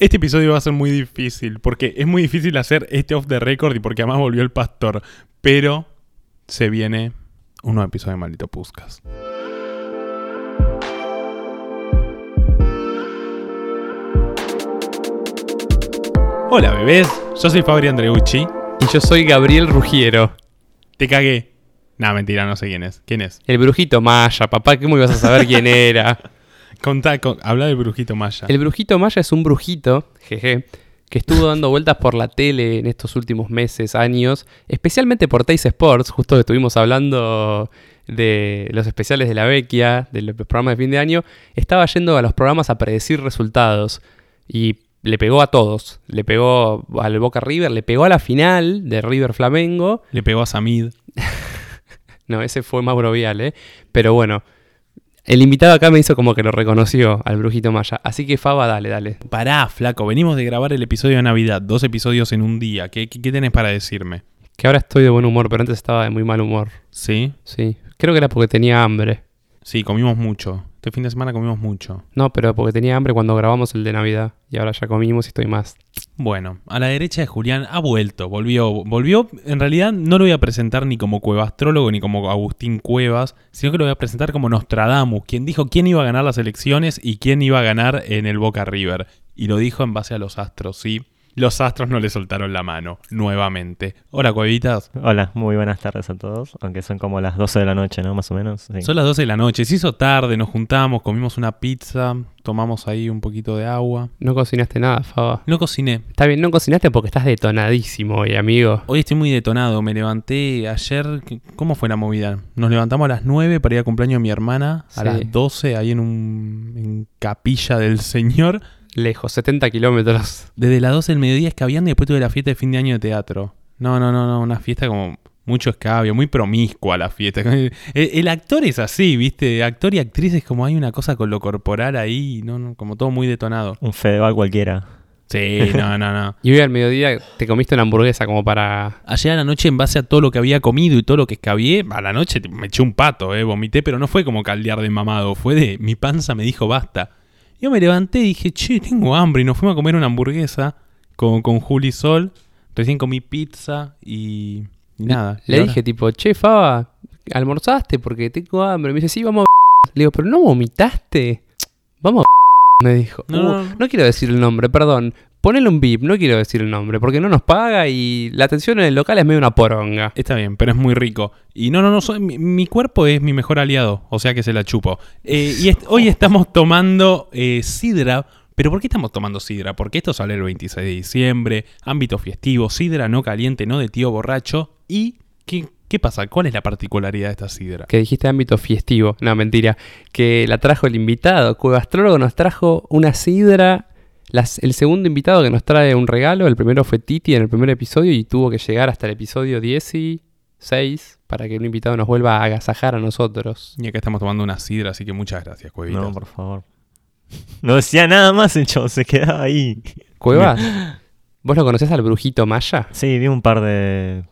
Este episodio va a ser muy difícil, porque es muy difícil hacer este off the record y porque además volvió el pastor. Pero se viene un nuevo episodio de Maldito Puscas. Hola bebés, yo soy Fabri Andreucci. Y yo soy Gabriel Rugiero. Te cagué. No, mentira, no sé quién es. ¿Quién es? El brujito Maya, papá, ¿cómo ibas a saber quién era? Contá, con- habla del brujito maya. El brujito Maya es un brujito, jeje, que estuvo dando vueltas por la tele en estos últimos meses, años, especialmente por Teis Sports, justo que estuvimos hablando de los especiales de la Vecchia, de los programas de fin de año, estaba yendo a los programas a predecir resultados y le pegó a todos. Le pegó al Boca River, le pegó a la final de River Flamengo. Le pegó a Samid. No, ese fue Mauro Vial, ¿eh? Pero bueno, el invitado acá me hizo como que lo reconoció al Brujito Maya. Así que Faba, dale, dale. Pará, flaco, venimos de grabar el episodio de Navidad, dos episodios en un día. ¿Qué, qué, qué tenés para decirme? Que ahora estoy de buen humor, pero antes estaba de muy mal humor. ¿Sí? Sí. Creo que era porque tenía hambre. Sí, comimos mucho. Este fin de semana comimos mucho. No, pero porque tenía hambre cuando grabamos el de Navidad. Y ahora ya comimos y estoy más. Bueno, a la derecha de Julián ha vuelto, volvió, volvió, en realidad no lo voy a presentar ni como cuevastrólogo ni como Agustín Cuevas, sino que lo voy a presentar como Nostradamus, quien dijo quién iba a ganar las elecciones y quién iba a ganar en el Boca River. Y lo dijo en base a los astros, ¿sí? Los astros no le soltaron la mano, nuevamente. Hola, cuevitas. Hola, muy buenas tardes a todos, aunque son como las 12 de la noche, ¿no? Más o menos. Sí. Son las 12 de la noche, se hizo tarde, nos juntamos, comimos una pizza, tomamos ahí un poquito de agua. No cocinaste nada, Faba. No cociné, Está bien, no cocinaste porque estás detonadísimo hoy, amigo. Hoy estoy muy detonado, me levanté ayer, ¿cómo fue la movida? Nos levantamos a las 9 para ir a cumpleaños de mi hermana, a Sí. las 12 ahí en un en capilla del Señor. Lejos, 70 kilómetros. Desde las 12 del mediodía escabeando y después tuve la fiesta de fin de año de teatro. No, no, no, no, una fiesta como mucho escabio, muy promiscua la fiesta. El, el actor es así, ¿viste? Actor y actriz es como hay una cosa con lo corporal ahí, no, no, como todo muy detonado. Un Fedeval cualquiera. Sí, no, no, no. Y hoy al mediodía te comiste una hamburguesa como para... Ayer a la noche, en base a todo lo que había comido y todo lo que escabié, a la noche me eché un pato, eh, vomité, pero no fue como caldear de mamado, fue de mi panza me dijo basta. Yo me levanté y dije, che, tengo hambre, y nos fuimos a comer una hamburguesa con, con Juli Sol. Recién comí pizza y, y nada. Le Y ahora- dije tipo, che, Faba, ¿almorzaste? Porque tengo hambre. Me dice, sí, vamos a... Le digo, pero ¿no vomitaste? Vamos a... Me dijo. No, Uh, no. no quiero decir el nombre, perdón. Ponele un bip, no quiero decir el nombre, porque no nos paga y la atención en el local es medio una poronga. Está bien, pero es muy rico. Y no, no, no, soy- mi, mi cuerpo es mi mejor aliado, o sea que se la chupo. Eh, y est- hoy estamos tomando eh, sidra. ¿Pero por qué estamos tomando sidra? Porque esto sale el 26 de diciembre, ámbito festivo, sidra no caliente, no de tío borracho. ¿Y qué, qué pasa? ¿Cuál es la particularidad de esta sidra? Que dijiste ámbito festivo. No, mentira. Que la trajo el invitado. Cueva Astrólogo nos trajo una sidra. Las- el segundo invitado que nos trae un regalo. El primero fue Titi en el primer episodio y tuvo que llegar hasta el episodio 16 para que un invitado nos vuelva a agasajar a nosotros. Y acá estamos tomando una sidra, así que muchas gracias, Cuevita. No, por favor. No decía nada más el chavo, se quedaba ahí. Cuevas, ¿vos lo conocés al brujito Maya? Sí, vi un par de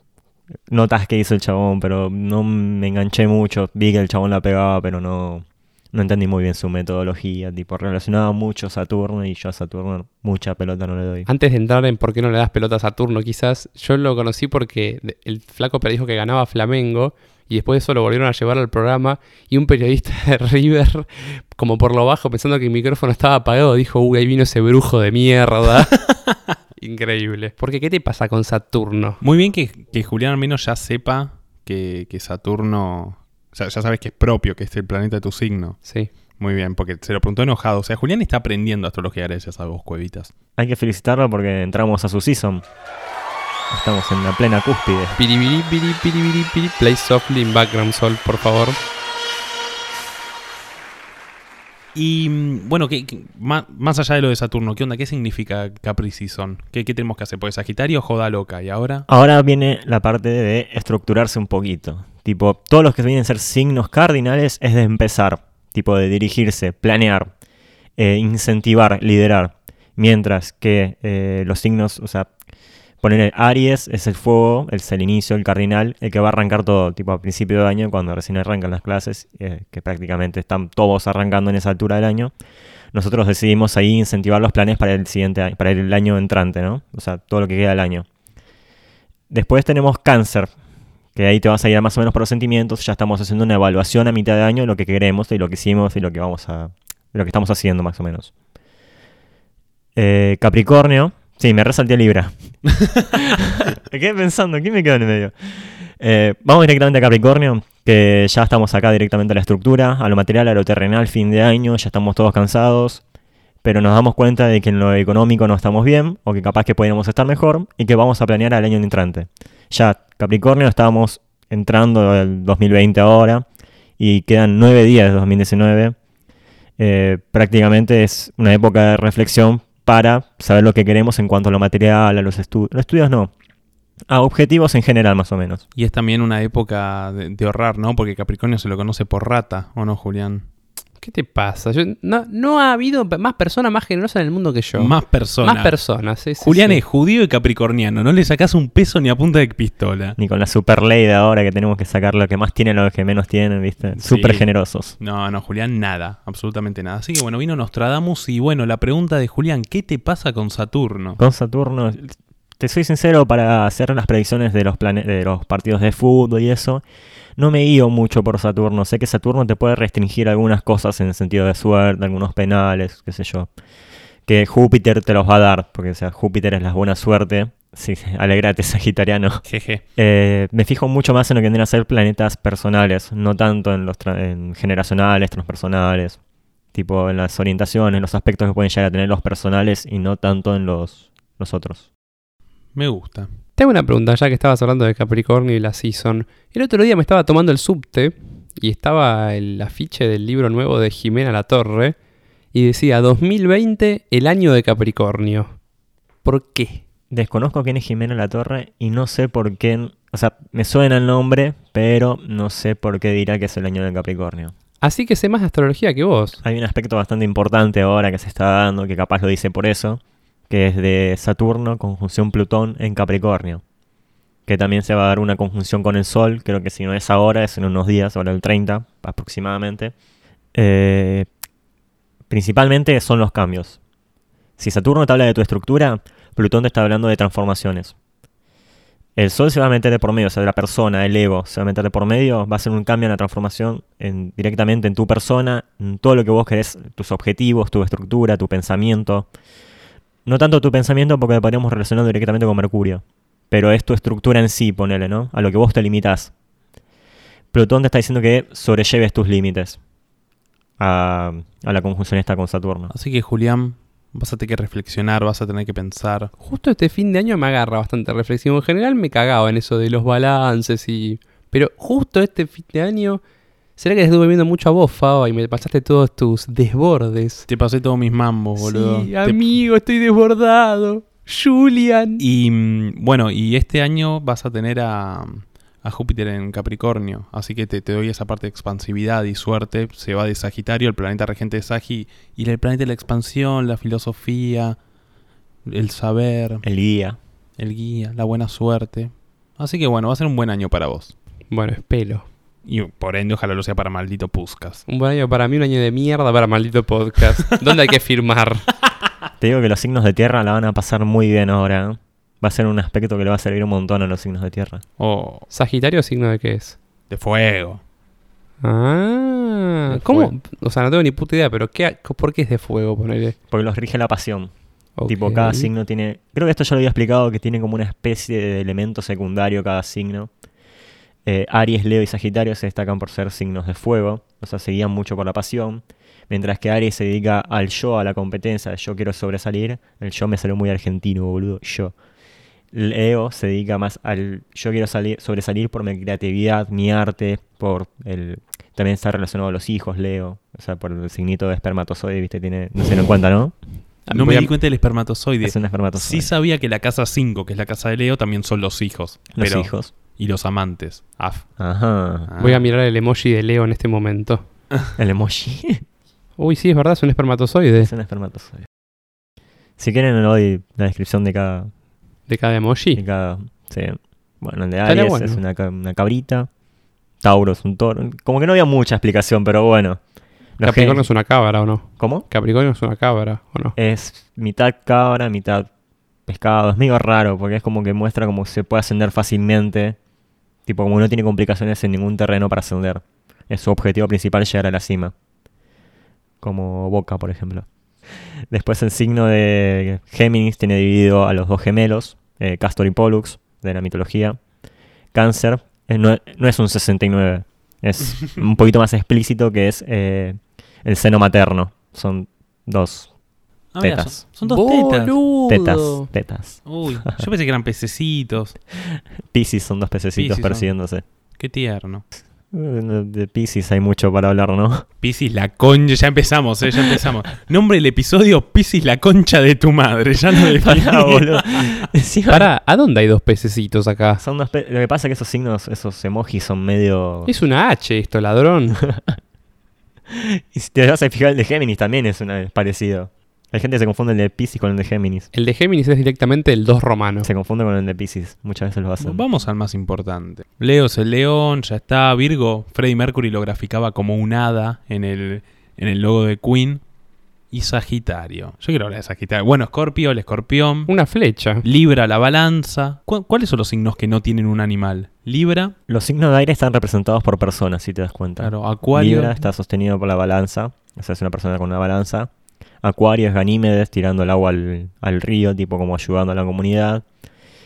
notas que hizo el chabón, pero no me enganché mucho. Vi que el chabón la pegaba, pero no, no entendí muy bien su metodología. Tipo, relacionaba mucho Saturno y yo a Saturno mucha pelota no le doy. Antes de entrar en por qué no le das pelota a Saturno, quizás yo lo conocí porque el flaco dijo que ganaba Flamengo y después de eso lo volvieron a llevar al programa y un periodista de River, como por lo bajo, pensando que el micrófono estaba apagado, dijo, uy, ahí vino ese brujo de mierda. Increíble. Porque, ¿qué te pasa con Saturno? Muy bien que, que Julián al menos ya sepa que, que Saturno... O sea, ya sabes que es propio, que es el planeta de tu signo. Sí. Muy bien, porque se lo preguntó enojado. O sea, Julián está aprendiendo astrología gracias a vos, Cuevitas. Hay que felicitarlo porque entramos a su season. Estamos en la plena cúspide. Piribiri, piri, piribiri, piri. Play softly in background sol, por favor. Y mm, bueno, que, que- ma- más allá de lo de Saturno, ¿qué onda? ¿Qué significa Capri Season? ¿Qué, qué tenemos que hacer? Pues Sagitario, joda loca. ¿Y ahora? Ahora viene la parte de estructurarse un poquito. Tipo, todos los que vienen a ser signos cardinales es de empezar. Tipo, de dirigirse, planear, eh, incentivar, liderar. Mientras que eh, los signos, o sea, poner Aries es el fuego, es el inicio, el cardinal, el que va a arrancar todo. Tipo, a principio de año, cuando recién arrancan las clases, eh, que prácticamente están todos arrancando en esa altura del año. nosotros decidimos ahí incentivar los planes para el siguiente año, para el año entrante, ¿no? O sea, todo lo que queda del año. Después tenemos cáncer, que ahí te vas a ir más o menos por los sentimientos. Ya estamos haciendo una evaluación a mitad de año de lo que queremos y lo que hicimos y lo que vamos a. de lo que estamos haciendo más o menos. Eh, Capricornio. Sí, me resalté Libra. me quedé pensando, ¿quién me quedó en el medio? Eh, vamos directamente a Capricornio, que ya estamos acá directamente a la estructura, a lo material, a lo terrenal, fin de año, ya estamos todos cansados, pero nos damos cuenta de que en lo económico no estamos bien, o que capaz que podríamos estar mejor, y que vamos a planear al año entrante. Ya Capricornio estábamos entrando al 2020 ahora, y quedan nueve días de 2019. Eh, prácticamente es una época de reflexión para saber lo que queremos en cuanto a lo material, a los estudios. Los estudios no, a objetivos en general, más o menos. Y es también una época de, de ahorrar, ¿no? Porque Capricornio se lo conoce por rata, ¿o no, Julián? ¿Qué te pasa? Yo- no, no ha habido más personas más generosas en el mundo que yo. Más personas. Más personas, sí, sí, Julián sí. es judío y capricorniano. No le sacás un peso ni a punta de pistola. Ni con la super ley de ahora que tenemos que sacar lo que más tienen, lo que menos tienen, ¿viste? Sí. Súper generosos. No, no, Julián, nada. Absolutamente nada. Así que bueno, vino Nostradamus y bueno, la pregunta de Julián, ¿qué te pasa con Saturno? Con Saturno, te soy sincero, para hacer las predicciones de los, de los partidos de fútbol y eso, no me guío mucho por Saturno. Sé que Saturno te puede restringir algunas cosas en el sentido de suerte, algunos penales, qué sé yo. Que Júpiter te los va a dar, porque o sea, Júpiter es la buena suerte. Sí, alegrate, Sagitariano. Jeje. Eh, me fijo mucho más en lo que vienen a ser planetas personales, no tanto en los tra- en generacionales, transpersonales, tipo en las orientaciones, los aspectos que pueden llegar a tener los personales y no tanto en los, los otros. Me gusta. Tengo una pregunta, ya que estabas hablando de Capricornio y la season. El otro día me estaba tomando el subte y estaba el afiche del libro nuevo de Jimena La Torre y decía 2020, el año de Capricornio. ¿Por qué? Desconozco quién es Jimena La Torre y no sé por qué, o sea, me suena el nombre, pero no sé por qué dirá que es el año del Capricornio. Así que sé más de astrología que vos. Hay un aspecto bastante importante ahora que se está dando, que capaz lo dice por eso, que es de Saturno conjunción Plutón en Capricornio. Que también se va a dar una conjunción con el Sol, creo que si no es ahora, es en unos días, ahora el 30 aproximadamente. Eh, principalmente son los cambios. Si Saturno te habla de tu estructura, Plutón te está hablando de transformaciones. El Sol se va a meter de por medio, o sea, la persona, el ego, se va a meter de por medio, va a ser un cambio en la transformación en- directamente en tu persona, en todo lo que vos querés, tus objetivos, tu estructura, tu pensamiento. No tanto tu pensamiento porque lo podríamos relacionar directamente con Mercurio, pero es tu estructura en sí, ponele, ¿no? A lo que vos te limitás. Plutón te está diciendo que sobrelleves tus límites a, a la conjunción esta con Saturno. Así que Julián, vas a tener que reflexionar, vas a tener que pensar. Justo este fin de año me agarra bastante reflexión. En general me cagaba en eso de los balances y... Pero justo este fin de año... ¿Será que estuve viendo mucho a vos, Faba, y me pasaste todos tus desbordes? Te pasé todos mis mambos, boludo. Sí, Te- amigo, estoy desbordado. Julian. Y mm, bueno, y este año vas a tener a, a Júpiter en Capricornio, así que te, te doy esa parte de expansividad y suerte. Se va de Sagitario, el planeta regente de Sagi, y el planeta de la expansión, la filosofía, el saber, El guía. el guía, la buena suerte. Así que bueno, va a ser un buen año para vos. Bueno, espero. Y por ende, ojalá lo sea para maldito Puscas. Un buen año para mí, un año de mierda para maldito podcast. ¿Dónde hay que firmar? Te digo que los signos de tierra la van a pasar muy bien ahora. ¿eh? Va a ser un aspecto que le va a servir un montón a los signos de tierra. O ¿Sagitario signo de qué es? de fuego. Ah, De ¿cómo? fuego. O sea, no tengo ni puta idea, pero ¿qué, ¿por qué es de fuego? Ponele. Porque los rige la pasión. Tipo, cada signo tiene. Creo que esto ya lo había explicado, que tiene como una especie de elemento secundario cada signo. Eh, Aries, Leo y Sagitario se destacan por ser signos de fuego, o sea, se guían mucho por la pasión. Mientras que Aries se dedica al yo, a la competencia, yo quiero sobresalir. El yo me salió muy argentino, boludo, yo. Leo se dedica más al yo quiero salir, sobresalir por mi creatividad, mi arte, por el. También está relacionado a los hijos, Leo. O sea, por el signito de espermatozoide, viste, tiene. No se dan cuenta, ¿no? No Voy me a- di cuenta del espermatozoide. Es un espermatozoide. Sí sabía que la casa 5, que es la casa de Leo, también son los hijos. Los pero- hijos. Y los amantes. Af. Ajá. Ah. Voy a mirar el emoji de Leo en este momento. El emoji. Uy, sí, es verdad, es un espermatozoide. es un espermatozoide. Si quieren, le doy la descripción de cada. De cada emoji. De cada sí. Bueno, el de Aries bueno. es una, ca- una cabrita. Tauro es un toro. Como que no había mucha explicación, pero bueno. Los Capricornio es una cabra, ¿o no? ¿Cómo? Capricornio es una cabra, ¿o no? Es mitad cabra, mitad pescado. Es medio raro porque es como que muestra como que se puede ascender fácilmente. Tipo, como no tiene complicaciones en ningún terreno para ascender. Es su objetivo principal llegar a la cima. Como Boca, por ejemplo. Después el signo de Géminis tiene dividido a los dos gemelos, eh, Castor y Pollux, de la mitología. Cáncer eh, no, no es un 69, es un poquito más explícito que es eh, el seno materno. Son dos Ah, mira, Tetas. son, son dos tetas. Boludo. tetas, tetas. Uy, yo pensé que eran pececitos. Piscis son dos pececitos Piscis son. persiguiéndose. Qué tierno. Eh, De Piscis hay mucho para hablar, ¿no? Piscis la concha, ya empezamos, eh, ya empezamos. Nombre del episodio, Piscis la concha de tu madre, ya lo definí. Pará, boludo. Encima- Pará, ¿a dónde hay dos pececitos acá? Son dos pe- Lo que pasa es que esos signos, esos emojis son medio... Es una H esto, ladrón. Y si te vas a fijar, el de Géminis también es, una, es parecido. Hay gente que se confunde el de Piscis con el de Géminis. El de Géminis es directamente el 2 romano. Se confunde con el de Piscis. Muchas veces lo hacen. Vamos al más importante. Leo es el león, ya está. Virgo, Freddie Mercury lo graficaba como un hada en el, en el logo de Queen. Y Sagitario. Yo quiero hablar de Sagitario. Bueno, Escorpio, el escorpión. Una flecha. Libra, la balanza. ¿Cu- ¿Cuáles son los signos que no tienen un animal? Libra, Los signos de aire están representados por personas, si te das cuenta. claro, Acuario. Libra está sostenido por la balanza. O sea, es una persona con una balanza. Acuario es Ganímedes tirando el agua al, al río, tipo como ayudando a la comunidad.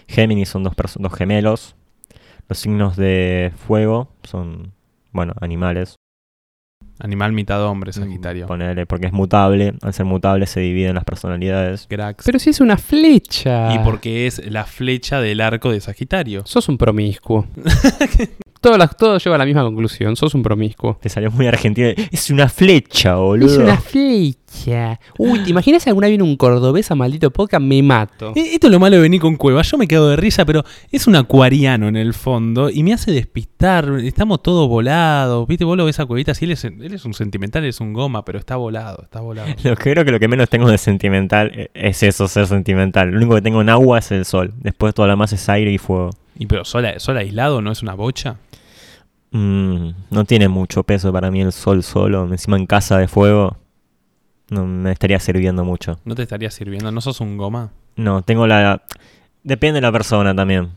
Géminis son dos, dos gemelos. Los signos de fuego son, bueno, animales. Animal mitad hombre, Sagitario. Ponele, porque es mutable. Al ser mutable se dividen las personalidades. Grax. Pero si es una flecha. Y porque es la flecha del arco de Sagitario. Sos un promiscuo. todo, la- todo lleva a la misma conclusión. Sos un promiscuo. Te salió muy argentino. Es una flecha, boludo. Es una flecha. Uy, ¿te imaginas si alguna vez viene un cordobés a maldito podcast? Me mato. E- Esto es lo malo de venir con Cueva. Yo me quedo de risa, pero es un acuariano en el fondo y me hace despistar. Estamos todos volados. Viste, vos lo ves a Cuevita, si él es, él es un sentimental, es un goma, pero está volado, está volado. Lo que creo que lo que menos tengo de sentimental eh, es eso, ser sentimental. Lo único que tengo en agua es el sol. Después todo lo demás es aire y fuego. Y pero sol, sol aislado no es una bocha. Mm, no tiene mucho peso para mí el sol solo. Encima en casa de fuego no me estaría sirviendo mucho. No te estaría sirviendo, no sos un goma. No, tengo la... Depende de la persona también.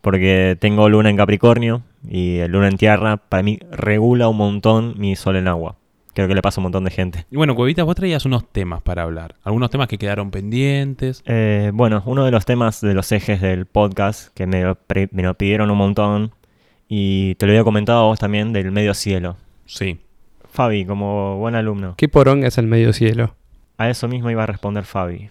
Porque tengo luna en Capricornio y luna en tierra. Para mí regula un montón mi sol en agua. Creo que le pasa a un montón de gente. Y bueno, Cuevita, vos traías unos temas para hablar. Algunos temas que quedaron pendientes. Eh, bueno, uno de los temas de los ejes del podcast que me lo, me lo pidieron un montón y te lo había comentado a vos también del medio cielo. Sí. Fabi, como buen alumno, ¿Qué poronga es el medio cielo? a eso mismo iba a responder Fabi.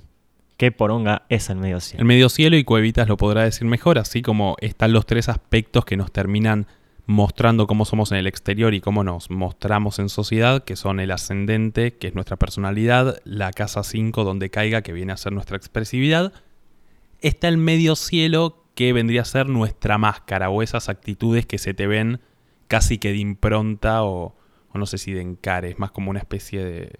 ¿Qué poronga es el medio cielo? El medio cielo y Cuevitas lo podrá decir mejor, así como están los tres aspectos que nos terminan mostrando cómo somos en el exterior y cómo nos mostramos en sociedad, que son el ascendente, que es nuestra personalidad, la casa 5 donde caiga, que viene a ser nuestra expresividad. Está el medio cielo, que vendría a ser nuestra máscara o esas actitudes que se te ven casi que de impronta o, o no sé si de encare, es más como una especie de...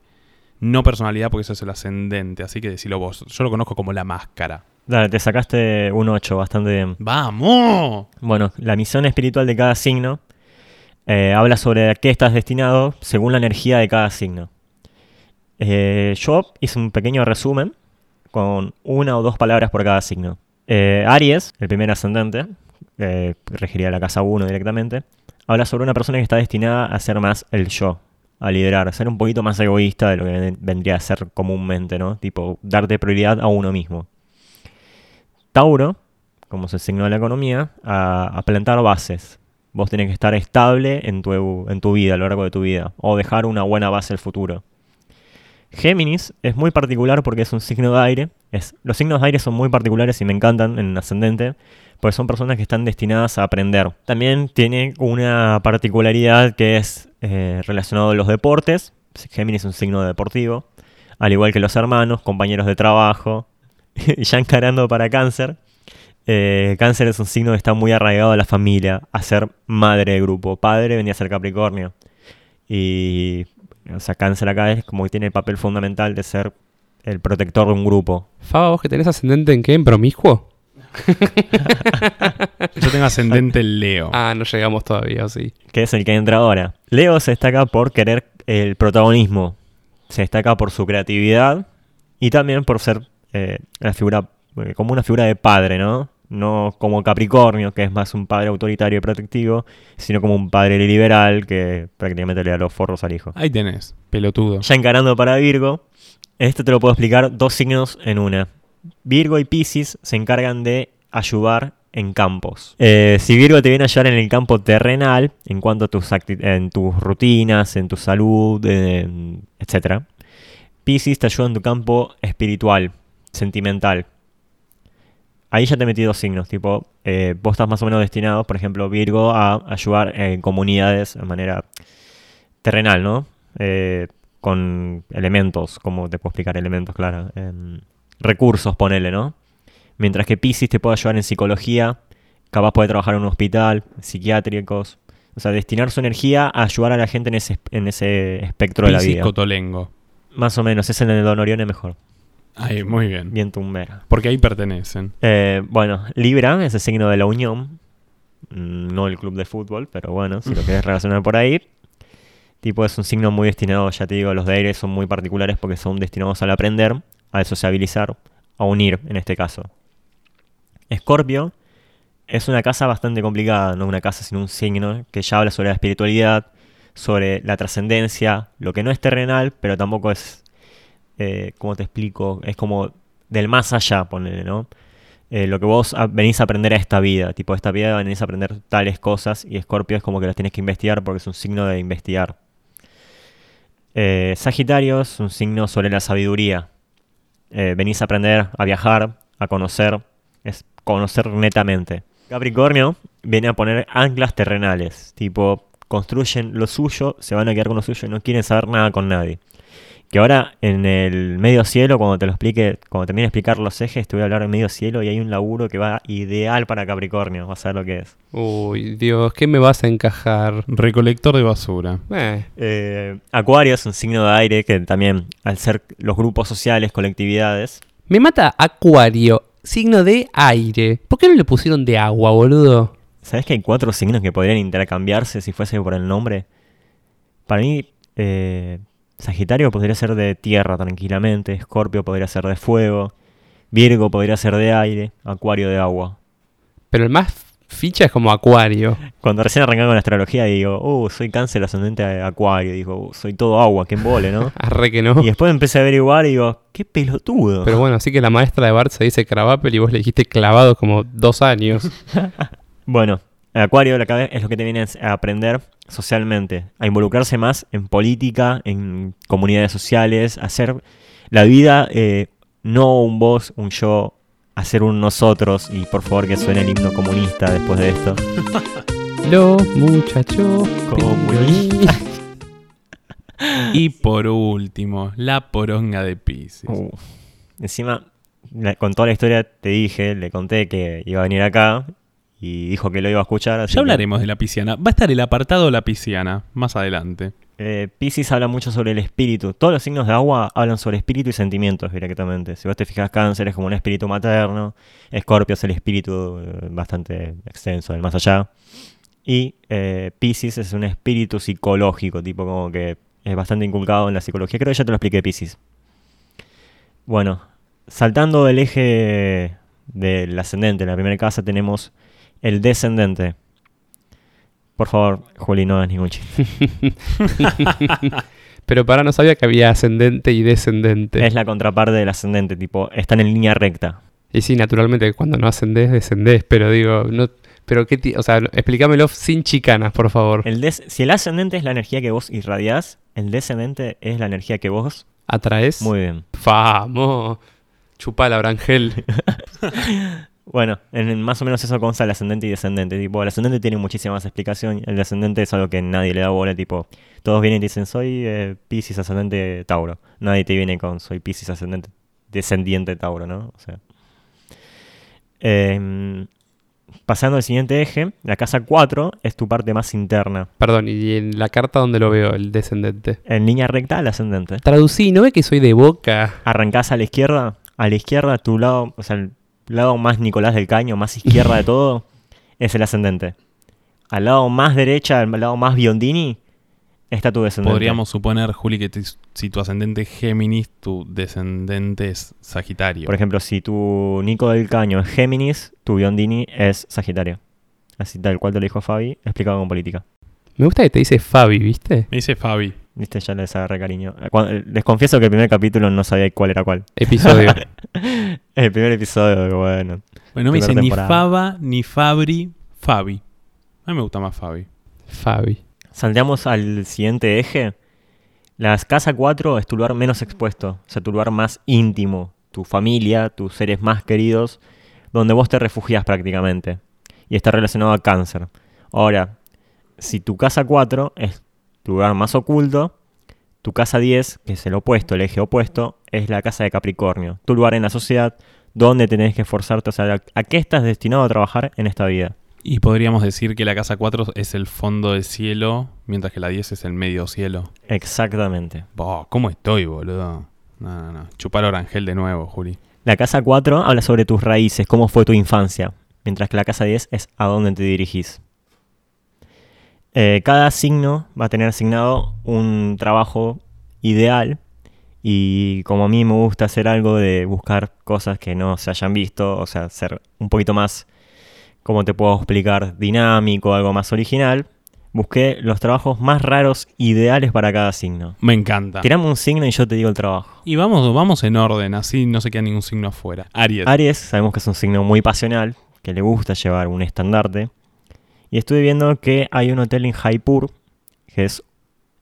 No personalidad porque eso es el ascendente, así que decilo vos. Yo lo conozco como la máscara. Dale, te sacaste un 8, bastante bien. ¡Vamos! Bueno, la misión espiritual de cada signo eh, habla sobre a qué estás destinado según la energía de cada signo. Eh, yo hice un pequeño resumen con una o dos palabras por cada signo. Eh, Aries, el primer ascendente, regiría la casa 1 directamente, habla sobre una persona que está destinada a ser más el yo, a liderar, ser un poquito más egoísta de lo que vendría a ser comúnmente, ¿no? Tipo, darte prioridad a uno mismo. Tauro, como es el signo de la economía, a, a plantar bases. Vos tenés que estar estable en tu, en tu vida, a lo largo de tu vida, o dejar una buena base al futuro. Géminis es muy particular porque es un signo de aire. Es, los signos de aire son muy particulares y me encantan en ascendente, porque son personas que están destinadas a aprender. También tiene una particularidad que es eh, relacionado a los deportes. Géminis es un signo deportivo, al igual que los hermanos, compañeros de trabajo. ya encarando para cáncer, eh, cáncer es un signo que está muy arraigado a la familia, a ser madre de grupo. Padre venía a ser Capricornio. Y, o sea, cáncer acá es como que tiene el papel fundamental de ser el protector de un grupo. Faba, vos que tenés ascendente en qué? ¿En promiscuo? Yo tengo ascendente el Leo. Ah, no llegamos todavía, sí. que es el que entra ahora. Leo se destaca por querer el protagonismo. Se destaca por su creatividad y también por ser eh, la figura, eh, como una figura de padre, ¿no? No como Capricornio, que es más un padre autoritario y protectivo, sino como un padre liberal que prácticamente le da los forros al hijo. Ahí tenés, pelotudo. Ya encarando para Virgo, esto te lo puedo explicar dos signos en una. Virgo y Pisces se encargan de ayudar en campos. Eh, si Virgo te viene a ayudar en el campo terrenal, en cuanto a tus, rutinas, en tu salud, etc. Pisces te ayuda en tu campo espiritual, sentimental. Ahí ya te metí dos signos, tipo, eh, vos estás más o menos destinado, por ejemplo, Virgo, a ayudar en comunidades de manera terrenal, ¿no? Eh, con elementos, ¿cómo te puedo explicar elementos, claro? Recursos, ponele, ¿no? Mientras que Pisces te puede ayudar en psicología, capaz puede trabajar en un hospital, psiquiátricos. O sea, destinar su energía a ayudar a la gente en ese, en ese espectro de la vida. Cotolengo. Más o menos, es en el Don Orione mejor. Ahí, muy bien. Bien tumbera. Porque ahí pertenecen. Eh, bueno, Libra es el signo de la unión. Mm, No el club de fútbol, pero bueno, si lo querés relacionar por ahí. Tipo, es un signo muy destinado, ya te digo, los de aire son muy particulares porque son destinados al aprender, al sociabilizar, a unir en este caso. Escorpio es una casa bastante complicada, no una casa sino un signo que ya habla sobre la espiritualidad, sobre la trascendencia, lo que no es terrenal, pero tampoco es, eh, ¿cómo te explico? Es como del más allá, ponele, ¿no? Eh, lo que vos a- venís a aprender a esta vida, tipo, esta vida venís a aprender tales cosas y Escorpio es como que las tienes que investigar porque es un signo de investigar. Eh, Sagitario es un signo sobre la sabiduría. Eh, venís a aprender a viajar, a conocer, es conocer netamente. Capricornio viene a poner anclas terrenales, tipo, construyen lo suyo, se van a quedar con lo suyo y no quieren saber nada con nadie. Que ahora en el medio cielo, cuando te lo explique, cuando termine de explicar los ejes, te voy a hablar de medio cielo y hay un laburo que va ideal para Capricornio, vas a ver lo que es. Uy, Dios, ¿qué me vas a encajar? Recolector de basura. Eh, Eh, Acuario es un signo de aire que también, al ser los grupos sociales, colectividades, me mata Acuario, signo de aire. ¿Por qué no le pusieron de agua, boludo? ¿sabes que hay cuatro signos que podrían intercambiarse si fuese por el nombre? Para mí, eh, Sagitario podría ser de tierra tranquilamente, Escorpio podría ser de fuego, Virgo podría ser de aire, Acuario de agua. Pero el más ficha es como Acuario. Cuando recién arrancaba con la astrología digo, uh, soy cáncer ascendente a Acuario, digo, "Uh, soy todo agua, qué embole, ¿no? Arre que no. y después empecé a averiguar y digo, qué pelotudo. Pero bueno, así que la maestra de Bart se dice Cravapel y vos le dijiste clavado como dos años. Bueno, Acuario la cabeza es lo que te viene a aprender socialmente, a involucrarse más en política, en comunidades sociales, a hacer la vida eh, no un vos, un yo, hacer un nosotros y por favor que suene el himno comunista después de esto. Los muchachos. Comunistas. Y por último, la poronga de Pisces. Uh, Encima, con toda la historia te dije, le conté que iba a venir acá y dijo que lo iba a escuchar. así Ya que- hablaremos de la pisciana. Va a estar el apartado de la pisciana más adelante. Eh, Pisces habla mucho sobre el espíritu. Todos los signos de agua hablan sobre espíritu y sentimientos directamente. Si vos te fijas, Cáncer es como un espíritu materno. Escorpio es el espíritu eh, bastante extenso, del más allá. Y eh, Pisces es un espíritu psicológico, tipo como que es bastante inculcado en la psicología. Creo que ya te lo expliqué, Pisces. Bueno, saltando del eje del ascendente, en la primera casa tenemos el descendente. Por favor, Juli, no hagas ningún chiste. Pero para no sabía que había ascendente y descendente. Es la contraparte del ascendente, tipo, están en línea recta. Y sí, naturalmente cuando no ascendés, descendés, pero digo, no, pero qué, o sea, explícamelo sin chicanas, por favor. El des- si el ascendente es la energía que vos irradiás, el descendente es la energía que vos. ¿Atraes? Muy bien. Vamos. Chupala, Brangel. Bueno, en, más o menos eso consta el ascendente y descendente. Tipo, el ascendente tiene muchísima más explicación. El descendente es algo que nadie le da bola. Tipo, todos vienen y dicen, soy eh, Pisces ascendente Tauro. Nadie te viene con, soy Pisces ascendente descendiente Tauro, ¿no? O sea. Em, pasando al siguiente eje, la casa 4 es tu parte más interna. Perdón, y en la carta donde lo veo, el descendente. En línea recta, el ascendente. Traducí, ¿no ve que soy de boca? arrancás a la izquierda, a la izquierda, tu lado, o sea, el lado más Nicolás del Caño, más izquierda de todo, es el ascendente. Al lado más derecha, al lado más Biondini, está tu descendente. Podríamos suponer, Juli, que si tu ascendente es Géminis, tu descendente es Sagitario. Por ejemplo, si tu Nico del Caño es Géminis, tu Biondini es Sagitario. Así tal cual te lo dijo Fabi, explicado con política. Me gusta que te dice Fabi, ¿viste? Me dice Fabi. Viste, ya les agarré cariño. Cuando- les confieso que el primer capítulo no sabía cuál era cuál. Episodio. El primer episodio, bueno. Bueno, no me dice ni temporada. Faba, ni Fabri, Fabi. A mí me gusta más Fabi. Fabi. Salteamos al siguiente eje. La casa 4 es tu lugar menos expuesto, o sea, tu lugar más íntimo, tu familia, tus seres más queridos, donde vos te refugias prácticamente. Y está relacionado a cáncer. Ahora, si tu casa 4 es tu lugar más oculto, tu casa 10, que es el opuesto, el eje opuesto, es la casa de Capricornio, tu lugar en la sociedad donde tenés que esforzarte, o sea, a- a qué estás destinado a trabajar en esta vida. Y podríamos decir que la casa 4 es el fondo del cielo, mientras que la 10 es el medio cielo. Exactamente. Boh, ¿Cómo estoy, boludo? No, no, no. Chupar orangel de nuevo, Juli. La casa 4 habla sobre tus raíces, cómo fue tu infancia, mientras que la casa 10 es a dónde te dirigís. Eh, cada signo va a tener asignado un trabajo ideal y como a mí me gusta hacer algo de buscar cosas que no se hayan visto, o sea, ser un poquito más, como te puedo explicar, dinámico, algo más original, busqué los trabajos más raros ideales para cada signo. Me encanta. Tirame un signo y yo te digo el trabajo. Y vamos, vamos en orden, así no se queda ningún signo afuera. Aries. Aries, sabemos que es un signo muy pasional, que le gusta llevar un estandarte. Y estuve viendo que hay un hotel en Jaipur, que es,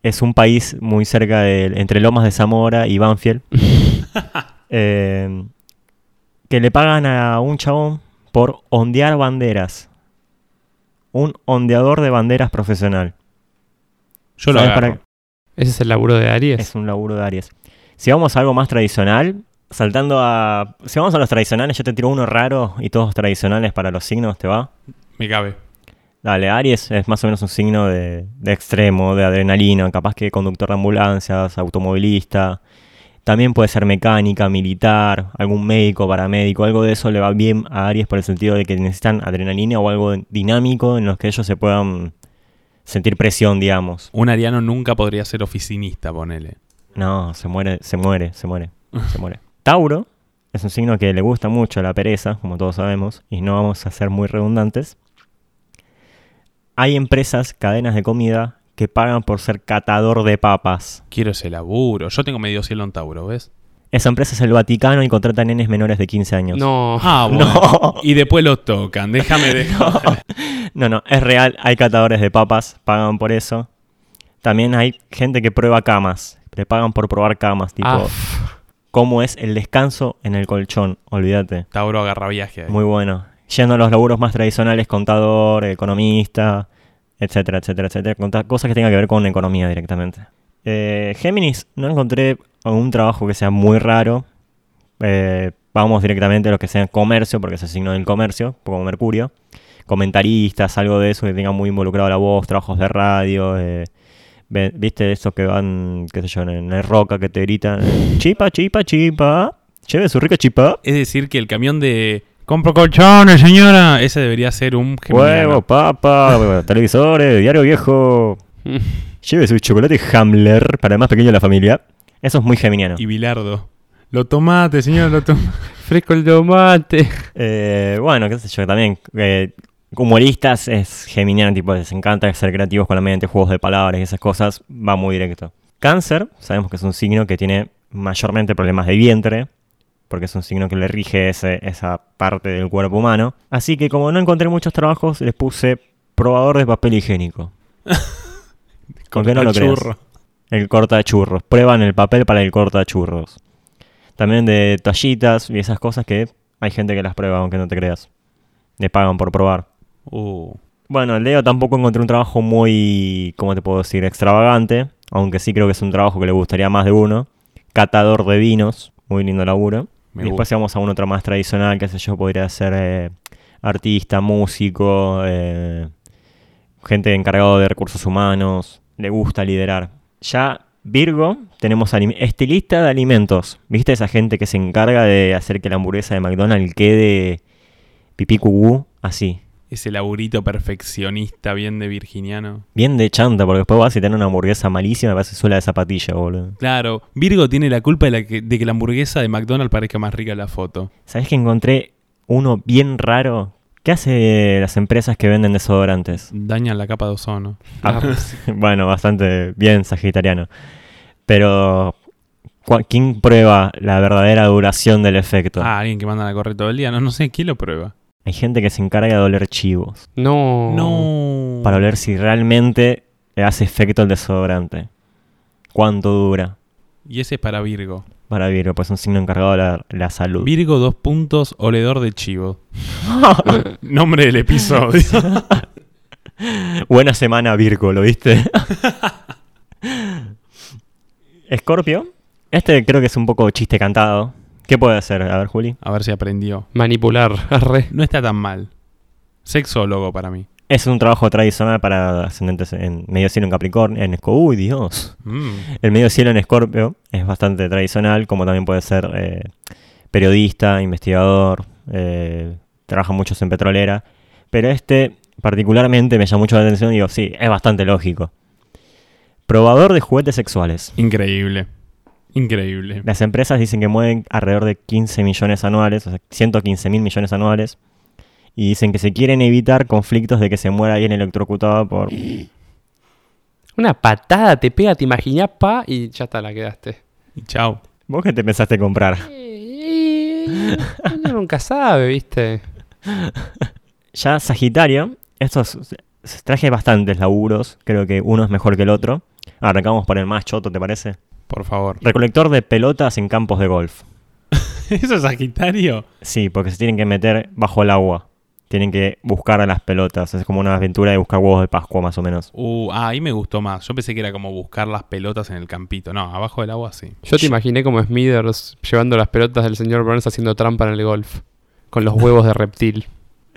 es un país muy cerca de, entre Lomas de Zamora y Banfield, eh, que le pagan a un chabón por ondear banderas. Un ondeador de banderas profesional. Yo lo ¿Sabes agarro. para- Ese es el laburo de Aries. Es un laburo de Aries. Si vamos a algo más tradicional, saltando a... Si vamos a los tradicionales, yo te tiro uno raro y todos tradicionales para los signos, ¿te va? Me cabe. Dale, Aries es más o menos un signo de, de extremo, de adrenalina, capaz que conductor de ambulancias, automovilista. También puede ser mecánica, militar, algún médico, paramédico, algo de eso le va bien a Aries por el sentido de que necesitan adrenalina o algo dinámico en los que ellos se puedan sentir presión, digamos. Un ariano nunca podría ser oficinista, ponele. No, se muere, se muere, se muere, se muere. Tauro es un signo que le gusta mucho la pereza, como todos sabemos, y no vamos a ser muy redundantes. Hay empresas, cadenas de comida, que pagan por ser catador de papas. Quiero ese laburo. Yo tengo medio cielo en Tauro, ¿ves? Esa empresa es el Vaticano y contrata nenes menores de 15 años. No. Ah, bueno. No. Y después los tocan. Déjame de No, no, es real, hay catadores de papas, pagan por eso. También hay gente que prueba camas, le pagan por probar camas, tipo, Ah, cómo es el descanso en el colchón, olvídate. Tauro agarra viaje ahí. Muy bueno. Yendo a los laburos más tradicionales, contador, economista, etcétera, etcétera, etcétera. Cosas que tengan que ver con economía directamente. Eh, Géminis, no encontré un trabajo que sea muy raro. Eh, vamos directamente a lo que sea comercio, porque es el signo del comercio, como Mercurio. Comentaristas, algo de eso que tenga muy involucrado la voz, trabajos de radio. eh, ¿Viste esos que van, qué sé yo, en la roca que te gritan? Chipa, chipa, chipa. Lleve su rica chipa. Es decir, que el camión de compro colchones, señora, ese debería ser un geminiano. Huevo, papa, televisores, diario viejo. Lleve su chocolate Hamler para el más pequeño de la familia. Eso es muy geminiano. Y Bilardo. Lo tomate, señora, lo tomate. fresco el tomate. Eh, bueno, qué sé yo, también. eh, humoristas es geminiano, tipo, les encanta ser creativos con la mente, juegos de palabras y esas cosas. Va muy directo. Cáncer, sabemos que es un signo que tiene mayormente problemas de vientre. Porque es un signo que le rige ese- esa parte del cuerpo humano. Así que como no encontré muchos trabajos, les puse probador de papel higiénico. ¿Con qué no lo crees? El corta churros. Prueban el papel para el corta churros. También de toallitas y esas cosas que hay gente que las prueba, aunque no te creas. Le pagan por probar. Uh, Bueno, Leo tampoco encontré un trabajo muy, ¿cómo te puedo decir? Extravagante. Aunque sí creo que es un trabajo que le gustaría más de uno. Catador de vinos. Muy lindo laburo. Me después gusta. vamos a un otro más tradicional, qué sé yo, podría ser eh, artista, músico, eh, gente encargado de recursos humanos, le gusta liderar. Ya Virgo, tenemos estilista de alimentos. ¿Viste esa gente que se encarga de hacer que la hamburguesa de McDonald's quede pipí cucú? Así. Ese laburito perfeccionista, bien de virginiano. Bien de chanta, porque después vas y tenés una hamburguesa malísima y parece suela de zapatilla, boludo. Claro, Virgo tiene la culpa de, la que, de que la hamburguesa de McDonald's parezca más rica en la foto. ¿Sabés que encontré uno bien raro? ¿Qué hace las empresas que venden desodorantes? Dañan la capa de ozono. Ah, bueno, bastante bien sagitariano. Pero, ¿cuál- ¿quién prueba la verdadera duración del efecto? Ah, alguien que manda a correr todo el día. No, no sé, ¿quién lo prueba? Hay gente que se encarga de oler chivos. No. No. Para oler si realmente le hace efecto el desodorante. ¿Cuánto dura? Y ese es para Virgo. Para Virgo, pues un signo encargado de la, la salud. Virgo, dos puntos, oledor de chivo. Nombre del episodio. Buena semana, Virgo, ¿lo viste? Escorpio. Este creo que es un poco chiste cantado. ¿Qué puede hacer? A ver, Juli. A ver si aprendió. Manipular. Arre. No está tan mal. Sexólogo para mí. Es un trabajo tradicional para ascendentes en medio cielo en Capricornio. En Esco Uy, Dios. Mm. El medio cielo en Escorpio es bastante tradicional, como también puede ser eh, periodista, investigador, eh, trabaja muchos en petrolera. Pero este particularmente me llama mucho la atención y digo, sí, es bastante lógico. Probador de juguetes sexuales. Increíble. Increíble. Las empresas dicen que mueven alrededor de 15 millones anuales, o sea, 115 mil millones anuales. Y dicen que se quieren evitar conflictos de que se muera alguien electrocutado por... Una patada te pega, te imaginas, pa, y ya está, la quedaste. Y chao. ¿Vos qué te pensaste comprar? Uno nunca sabe, ¿viste? Ya Sagitario, estos traje bastantes laburos, creo que uno es mejor que el otro. Arrancamos por el más choto, ¿te parece? Por favor. Recolector de pelotas en campos de golf. ¿Eso es Sagitario? Sí, porque se tienen que meter bajo el agua. Tienen que buscar a las pelotas. Es como una aventura de buscar huevos de Pascua, más o menos. Uh, ah, ahí me gustó más. Yo pensé que era como buscar las pelotas en el campito. No, abajo del agua sí. Yo te imaginé como Smithers llevando las pelotas del señor Burns haciendo trampa en el golf. Con los huevos de reptil.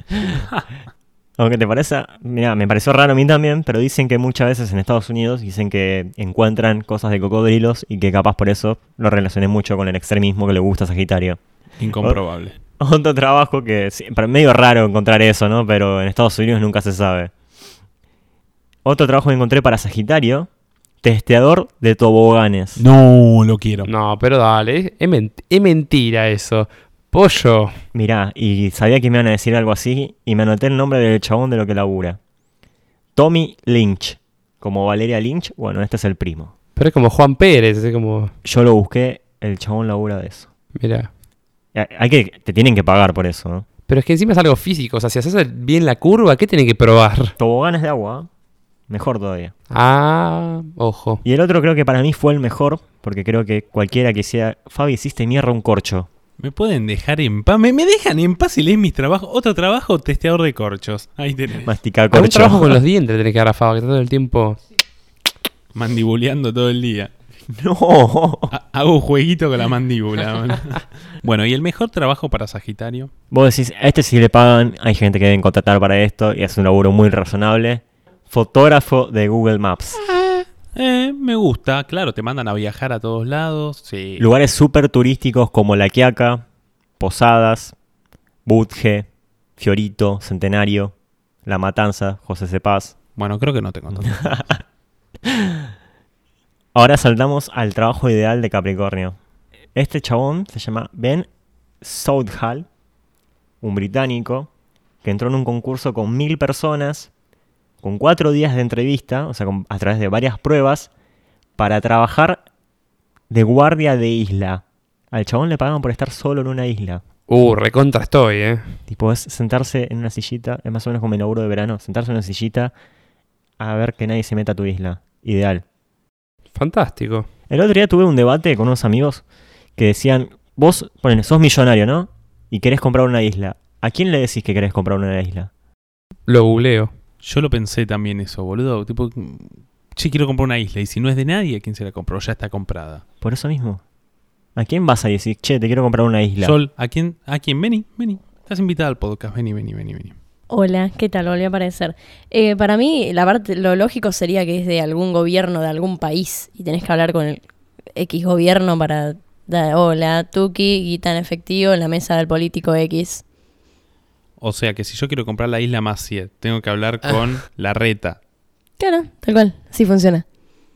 Aunque te parece, mira, me pareció raro a mí también, pero dicen que muchas veces en Estados Unidos dicen que encuentran cosas de cocodrilos y que capaz por eso lo relacioné mucho con el extremismo que le gusta a Sagitario. Incomprobable. Otro trabajo que, sí, para medio raro encontrar eso, ¿no? Pero en Estados Unidos nunca se sabe. Otro trabajo que encontré para Sagitario, testeador de toboganes. No, lo quiero. No, pero dale, es, ment- es mentira eso. Pollo. Mirá, y sabía que me iban a decir algo así y me anoté el nombre del chabón de lo que labura. Tommy Lynch. Como Valeria Lynch, bueno, este es el primo. Pero es como Juan Pérez, es como... Yo lo busqué, el chabón labura de eso. Mira. Y Hay que, te tienen que pagar por eso, ¿no? Pero es que encima es algo físico. O sea, si haces bien la curva, ¿qué tiene que probar? Toboganes de agua, ¿eh? mejor todavía. Ah, ojo. Y el otro creo que para mí fue el mejor, porque creo que cualquiera que sea, Fabi, hiciste mierda un corcho. ¿Me pueden dejar en paz? ¿Me, me dejan en paz y leen mis trabajos? Otro trabajo, testeador de corchos. Ahí tenés. Masticar Algún corcho. trabajo con los dientes tenés que dar a Faba, que todo el tiempo... Mandibuleando todo el día. No. Ha- Hago un jueguito con la mandíbula. bueno, ¿y el mejor trabajo para Sagitario? Vos decís, a este sí le pagan, hay gente que deben contratar para esto y es un laburo muy razonable. Fotógrafo de Google Maps. Eh, me gusta. Claro, te mandan a viajar a todos lados. Sí. Lugares súper turísticos como La Quiaca, Posadas, Budge, Fiorito, Centenario, La Matanza, José Cepaz. Bueno, creo que no tengo todo. Ahora saltamos al trabajo ideal de Capricornio. Este chabón se llama Ben Southall, un británico, que entró en un concurso con mil personas, con cuatro días de entrevista, o sea, con- a través de varias pruebas, para trabajar de guardia de isla. Al chabón le pagan por estar solo en una isla. Uh, recontra estoy, eh. Tipo, es sentarse en una sillita, es más o menos como el laburo de verano, sentarse en una sillita a ver que nadie se meta a tu isla. Ideal. Fantástico. El otro día tuve un debate con unos amigos que decían, vos, ponen, sos millonario, ¿no? Y querés comprar una isla. ¿A quién le decís que querés comprar una isla? Lo googleo. Yo lo pensé también eso, boludo. Tipo, che, quiero comprar una isla. Y si no es de nadie, ¿a quién se la compró? Ya está comprada. Por eso mismo. ¿A quién vas a decir, che, te quiero comprar una isla? Sol, ¿a quién? ¿A quién? Vení, vení. Estás invitada al podcast. Vení, vení, vení, vení. Hola, ¿qué tal? Volví a aparecer. Eh, para mí, la parte, lo lógico sería que es de algún gobierno de algún país y tenés que hablar con el X gobierno para dar, hola, Tuki, guita en efectivo en la mesa del político X. O sea que si yo quiero comprar la isla Maciel, tengo que hablar con la reta. Claro, tal cual. Así funciona.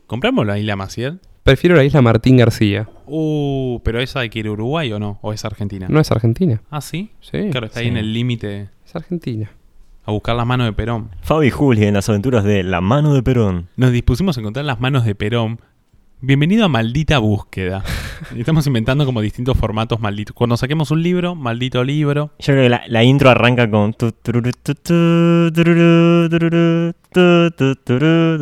¿Compramos la isla Maciel? Prefiero la isla Martín García. Uh, pero esa hay que ir a Uruguay o no? ¿O es Argentina? No es Argentina. Ah, sí. Sí. Claro, está ahí en el límite Es Argentina. a buscar las manos de Perón. Fabi y Juli en las aventuras de La Mano de Perón. Nos dispusimos a encontrar las manos de Perón. Bienvenido a Maldita Búsqueda. Estamos inventando como distintos formatos malditos. Cuando saquemos un libro, maldito libro. Yo creo que la, la intro arranca con...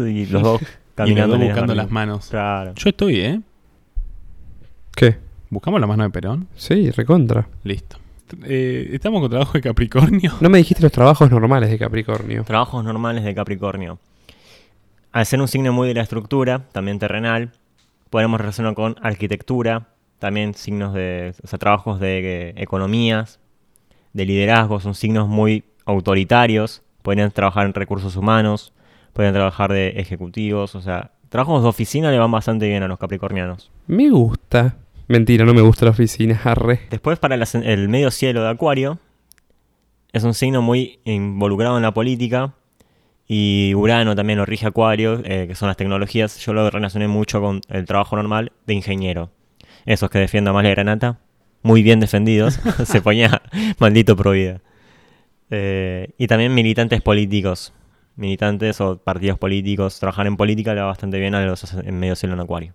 y los dos Y los caminando. dos en buscando la las manos. Claro. Yo estoy, ¿eh? ¿Qué? ¿Buscamos la mano de Perón? Sí, recontra. Listo. Eh, Estamos con trabajo de Capricornio. No me dijiste los trabajos normales de Capricornio. Trabajos normales de Capricornio. Al ser un signo muy de la estructura, también terrenal, podemos relacionar con arquitectura, también signos de, o sea, trabajos de eh, economías, de liderazgo, son signos muy autoritarios, podrían trabajar en recursos humanos, podrían trabajar de ejecutivos, o sea, trabajos de oficina le van bastante bien a los capricornianos. Me gusta. Mentira, no me gusta la oficina, arre. Después para el medio cielo de Acuario, es un signo muy involucrado en la política y Urano también lo rige Acuario, eh, que son las tecnologías. Yo lo relacioné mucho con el trabajo normal de ingeniero. Esos que defienda más la granata, muy bien defendidos, se ponía maldito pro vida. Eh, y también militantes políticos, militantes o partidos políticos, trabajar en política le va bastante bien a los en medio cielo en Acuario.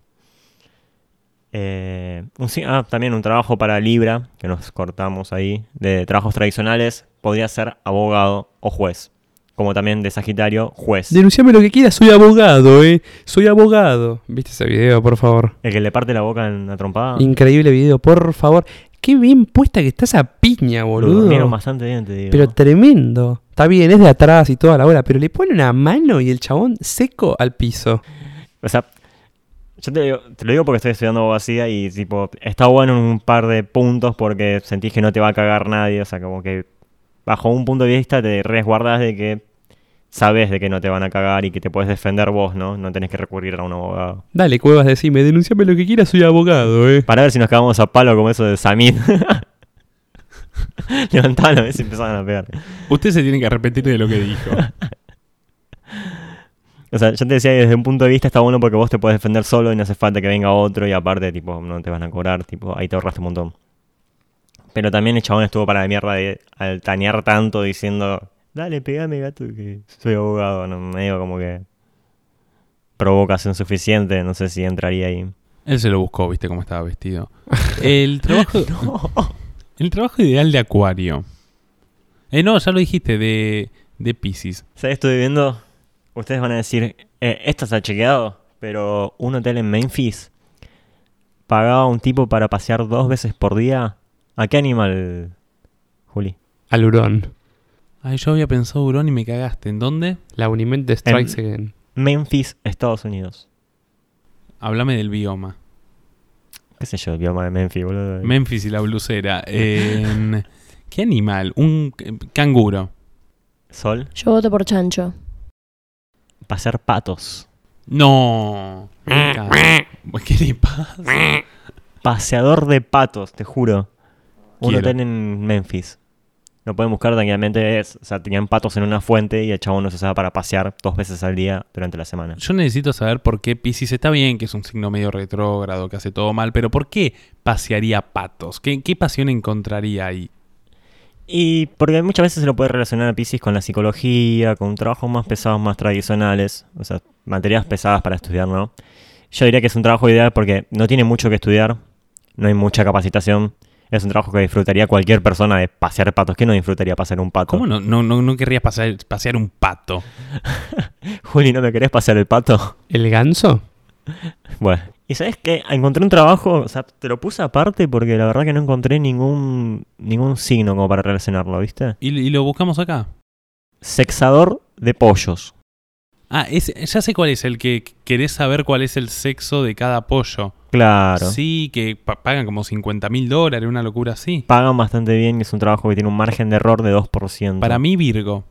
Eh, ah, también un trabajo para Libra, que nos cortamos ahí, de trabajos tradicionales, podría ser abogado o juez. Como también de Sagitario, juez. Denunciame lo que quieras, soy abogado, eh. Soy abogado. ¿Viste ese video, por favor? El que le parte la boca en la trompada. Increíble video, por favor. Qué bien puesta que está esa piña, Lo boludo. durmieron bastante bien, te digo. Pero tremendo. Está bien, es de atrás y toda la hora, pero le pone una mano y el chabón seco al piso. O sea, yo te, digo- te lo digo porque estoy estudiando abogacía y tipo, está bueno en un par de puntos porque sentís que no te va a cagar nadie. O sea, como que bajo un punto de vista te resguardas de que sabes de que no te van a cagar y que te puedes defender vos, ¿no? No tenés que recurrir a un abogado. Dale, Cuevas, decime, denunciame lo que quieras, soy abogado, eh. Para ver si nos cagamos a palo como eso de la mesa y empezaban a pegar. Usted se tiene que arrepentir de lo que dijo. O sea, yo te decía que desde un punto de vista está bueno porque vos te puedes defender solo y no hace falta que venga otro y aparte, tipo, no te van a cobrar, tipo, ahí te ahorraste un montón. Pero también el chabón estuvo para la mierda de altanear tanto diciendo, dale, pegame gato que soy abogado, no, medio como que provocación suficiente, no sé si entraría ahí. Él se lo buscó, viste cómo estaba vestido. El trabajo. El trabajo ideal de Acuario. Eh, no, ya lo dijiste, de, de Pisces. ¿Sabes? Estoy viendo, ustedes van a decir, eh, esto está chequeado, pero un hotel en Memphis pagaba a un tipo para pasear dos veces por día. ¿A qué animal, Juli? Al hurón. Ay, yo había pensado Hurón y me cagaste. ¿En dónde? La Unimente Strikes Again. Memphis, Estados Unidos. Háblame del bioma. ¿Qué sé yo, el bioma de Memphis, boludo? Memphis y la blusera. En- ¿Qué animal? Un canguro. Sol, Yo voto por chancho. pasear patos. No. ¿Qué le pasa? Paseador de patos, te juro. Un Quiero. hotel en Memphis. Lo pueden buscar tranquilamente. Es, o sea, tenían patos en una fuente y el chabón los usaba para pasear dos veces al día durante la semana. Yo necesito saber por qué Pisces está bien, que es un signo medio retrógrado, que hace todo mal, pero ¿por qué pasearía patos? ¿Qué, qué pasión encontraría ahí? Y porque muchas veces se lo puede relacionar a Pisces con la psicología, con trabajos más pesados, más tradicionales, o sea, materias pesadas para estudiar, ¿no? Yo diría que es un trabajo ideal porque no tiene mucho que estudiar, no hay mucha capacitación, es un trabajo que disfrutaría cualquier persona de pasear patos. ¿Qué no disfrutaría pasear un pato? ¿Cómo no, no, no, no querrías pasear, pasear un pato? Juli, ¿no me querés pasear el pato? ¿El ganso? Bueno. ¿Y sabes qué? Encontré un trabajo, o sea, te lo puse aparte porque la verdad que no encontré ningún, ningún signo como para relacionarlo, ¿viste? ¿Y, y lo buscamos acá? Sexador de pollos. Ah, es, ya sé cuál es, el que querés saber cuál es el sexo de cada pollo. Claro. Sí, que pa- pagan como 50 mil dólares, una locura así. Pagan bastante bien y es un trabajo que tiene un margen de error de 2%. Para mí, Virgo.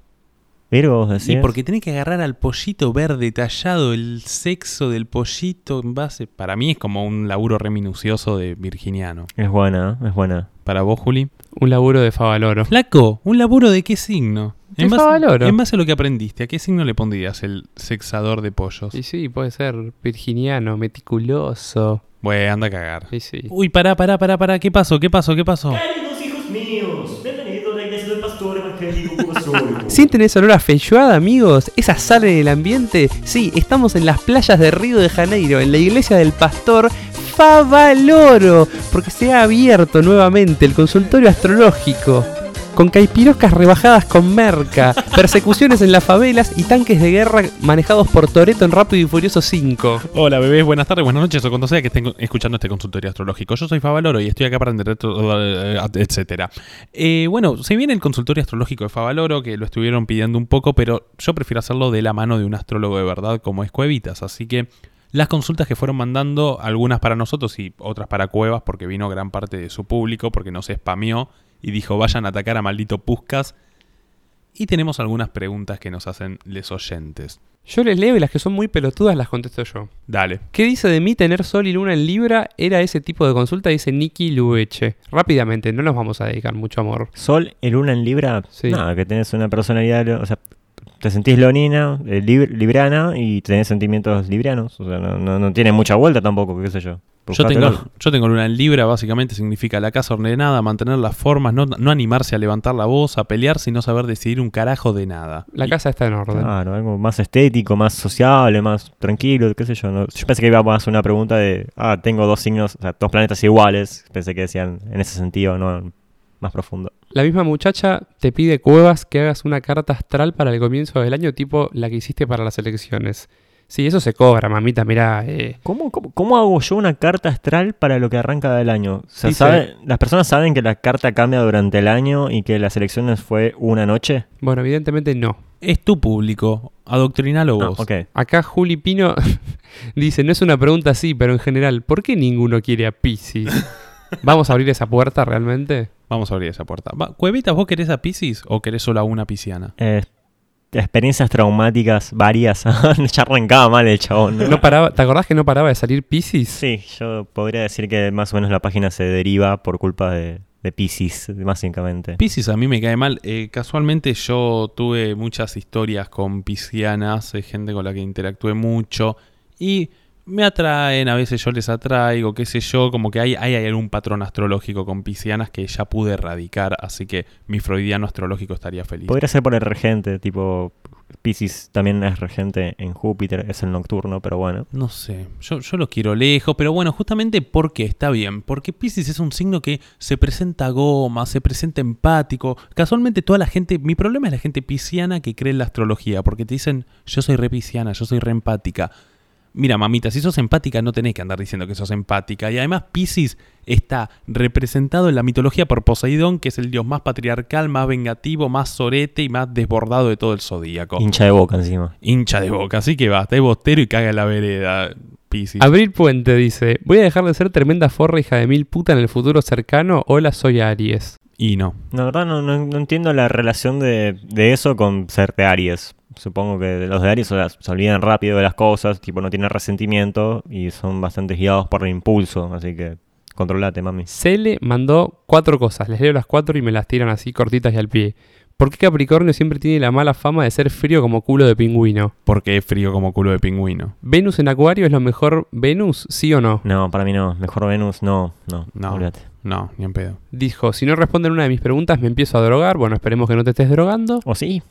Virgo, vos decís. Y porque tenés que agarrar al pollito verde tallado, el sexo del pollito en base. Para mí es como un laburo reminucioso de virginiano. Es buena, ¿eh? es buena. Para vos, Juli. Un laburo de Favaloro. Flaco, ¿un laburo de qué signo? En base, Favaloro. en base a lo que aprendiste, ¿a qué signo le pondrías el sexador de pollos? Y sí, puede ser virginiano, meticuloso. Bueno, anda a cagar. Y sí. Uy, pará, pará, pará, pará. ¿Qué pasó? ¿Qué pasó? ¿Qué pasó? Queridos hijos míos, bienvenidos a la iglesia del pastor evangélico Apostólico. ¿Sienten ese olor a feijoada, amigos? ¿Esa sal en el ambiente? Sí, estamos en las playas de Río de Janeiro, en la iglesia del pastor Favaloro, porque se ha abierto nuevamente el consultorio astrológico. Con caipiroscas rebajadas con merca, persecuciones en las favelas y tanques de guerra manejados por Toreto en Rápido y Furioso 5. Hola bebés, buenas tardes, buenas noches o cuando sea que estén escuchando este consultorio astrológico. Yo soy Favaloro y estoy acá para entender todo, eh, etcétera. Eh, bueno, se viene el consultorio astrológico de Favaloro, que lo estuvieron pidiendo un poco, pero yo prefiero hacerlo de la mano de un astrólogo de verdad como es Cuevitas. Así que las consultas que fueron mandando, algunas para nosotros y otras para Cuevas, porque vino gran parte de su público, porque nos spameó y dijo vayan a atacar a maldito Puscas. Y tenemos algunas preguntas que nos hacen les oyentes. Yo les leo y las que son muy pelotudas las contesto yo. Dale. ¿Qué dice de mí tener sol y luna en Libra? Era ese tipo de consulta, dice Nicky Lueche. Rápidamente, no nos vamos a dedicar mucho amor. Sol y luna en Libra, Sí. nada, que tenés una personalidad, o sea, te sentís leonina, eh, lib- librana y tenés sentimientos librianos. O sea, no, no, no tiene mucha vuelta tampoco, qué sé yo. Yo tengo, yo tengo luna en Libra, básicamente significa la casa ordenada, mantener las formas, no, no animarse a levantar la voz, a pelear sin no saber decidir un carajo de nada. La Y- casa está en orden. Claro, algo más estético, más sociable, más tranquilo, qué sé yo. ¿no? Yo pensé que iba más una pregunta de, ah, tengo dos signos, o sea, dos planetas iguales. Pensé que decían en ese sentido, no más profundo. La misma muchacha te pide cuevas que hagas una carta astral para el comienzo del año, tipo la que hiciste para las elecciones. Sí, eso se cobra, mamita, mirá. eh. ¿Cómo, cómo, cómo hago yo una carta astral para lo que arranca del año? O sea, Dice- ¿sabe- ¿Las personas saben que la carta cambia durante el año y que las elecciones fue una noche? Bueno, evidentemente no. Es tu público, adoctrinalo Ah, vos. ok. Acá Juli Pino dice, no es una pregunta así, pero en general, ¿por qué ninguno quiere a Pisces? ¿Vamos a abrir esa puerta realmente? Vamos a abrir esa puerta. Va, Cuevitas, ¿vos querés a Pisces o querés solo a una pisciana? Eh, experiencias traumáticas varias. ya arrancaba mal el chabón. ¿no? ¿No paraba, ¿Te acordás que no paraba de salir Pisces? Sí, yo podría decir que más o menos la página se deriva por culpa de, de Pisces, básicamente. Pisces a mí me cae mal. Eh, casualmente yo tuve muchas historias con piscianas, eh, gente con la que interactué mucho y me atraen, a veces yo les atraigo, qué sé yo, como que hay, hay algún patrón astrológico con piscianas que ya pude erradicar, así que mi freudiano astrológico estaría feliz. Podría ser por el regente, tipo Pisces también es regente en Júpiter, es el nocturno, pero bueno. No sé, yo, yo lo quiero lejos, pero bueno, justamente porque está bien, porque Pisces es un signo que se presenta goma, se presenta empático. Casualmente toda la gente, mi problema es la gente pisciana que cree en la astrología, porque te dicen, yo soy re pisciana, yo soy re empática. Mira, mamita, si sos empática no tenés que andar diciendo que sos empática. Y además Pisces está representado en la mitología por Poseidón, que es el dios más patriarcal, más vengativo, más sorete y más desbordado de todo el zodíaco. Hincha de boca encima. Hincha de boca, así que basta, es bostero y caga en la vereda, Pisces. Abril Puente dice, voy a dejar de ser tremenda forra hija de mil puta en el futuro cercano. Hola, soy Aries. Y no. La verdad no, no- no entiendo la relación de, de eso con ser de Aries. Supongo que los de Aries se olvidan rápido de las cosas, tipo no tienen resentimiento y son bastante guiados por el impulso, así que controlate, mami. Cele mandó cuatro cosas. Les leo las cuatro y me las tiran así cortitas y al pie. ¿Por qué Capricornio siempre tiene la mala fama de ser frío como culo de pingüino? Porque es frío como culo de pingüino. ¿Venus en Acuario es lo mejor Venus? ¿Sí o no? No, para mí no. Mejor Venus, no, no, No. olvídate. No, ni en pedo. Dijo, si no responden una de mis preguntas me empiezo a drogar. Bueno, esperemos que no te estés drogando. O sí,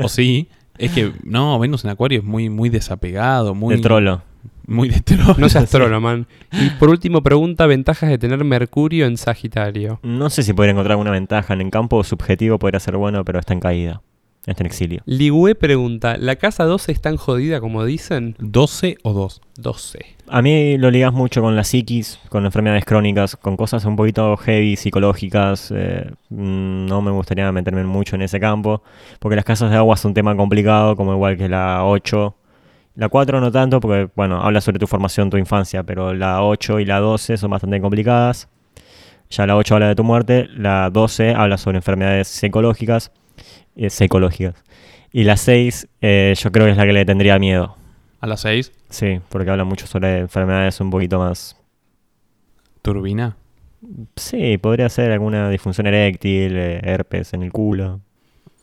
O sí, es que no, Venus en Acuario es muy, muy desapegado, muy. de trolo. Muy de trolo. No seas trolo, man. Y por último pregunta, ventajas de tener Mercurio en Sagitario. No sé si podría encontrar alguna ventaja. En el campo subjetivo podría ser bueno, pero está en caída. Está en exilio. Ligüe pregunta, ¿la casa 12 es tan jodida como dicen? 12 o 2. 12. A mí lo ligas mucho con la psiquis, con enfermedades crónicas, con cosas un poquito heavy, psicológicas. eh, mm, no me gustaría meterme mucho en ese campo, porque las casas de agua son un tema complicado, como igual que la 8. La 4 no tanto, porque bueno, habla sobre tu formación, tu infancia, pero la 8 y la 12 son bastante complicadas. Ya la 8 habla de tu muerte, la 12 habla sobre enfermedades psicológicas, psicológicas. Y la 6 eh, yo creo que es la que le tendría miedo. A las 6, Sí, porque habla mucho sobre enfermedades un poquito más turbina. Sí, podría ser alguna disfunción eréctil, eh, herpes en el culo.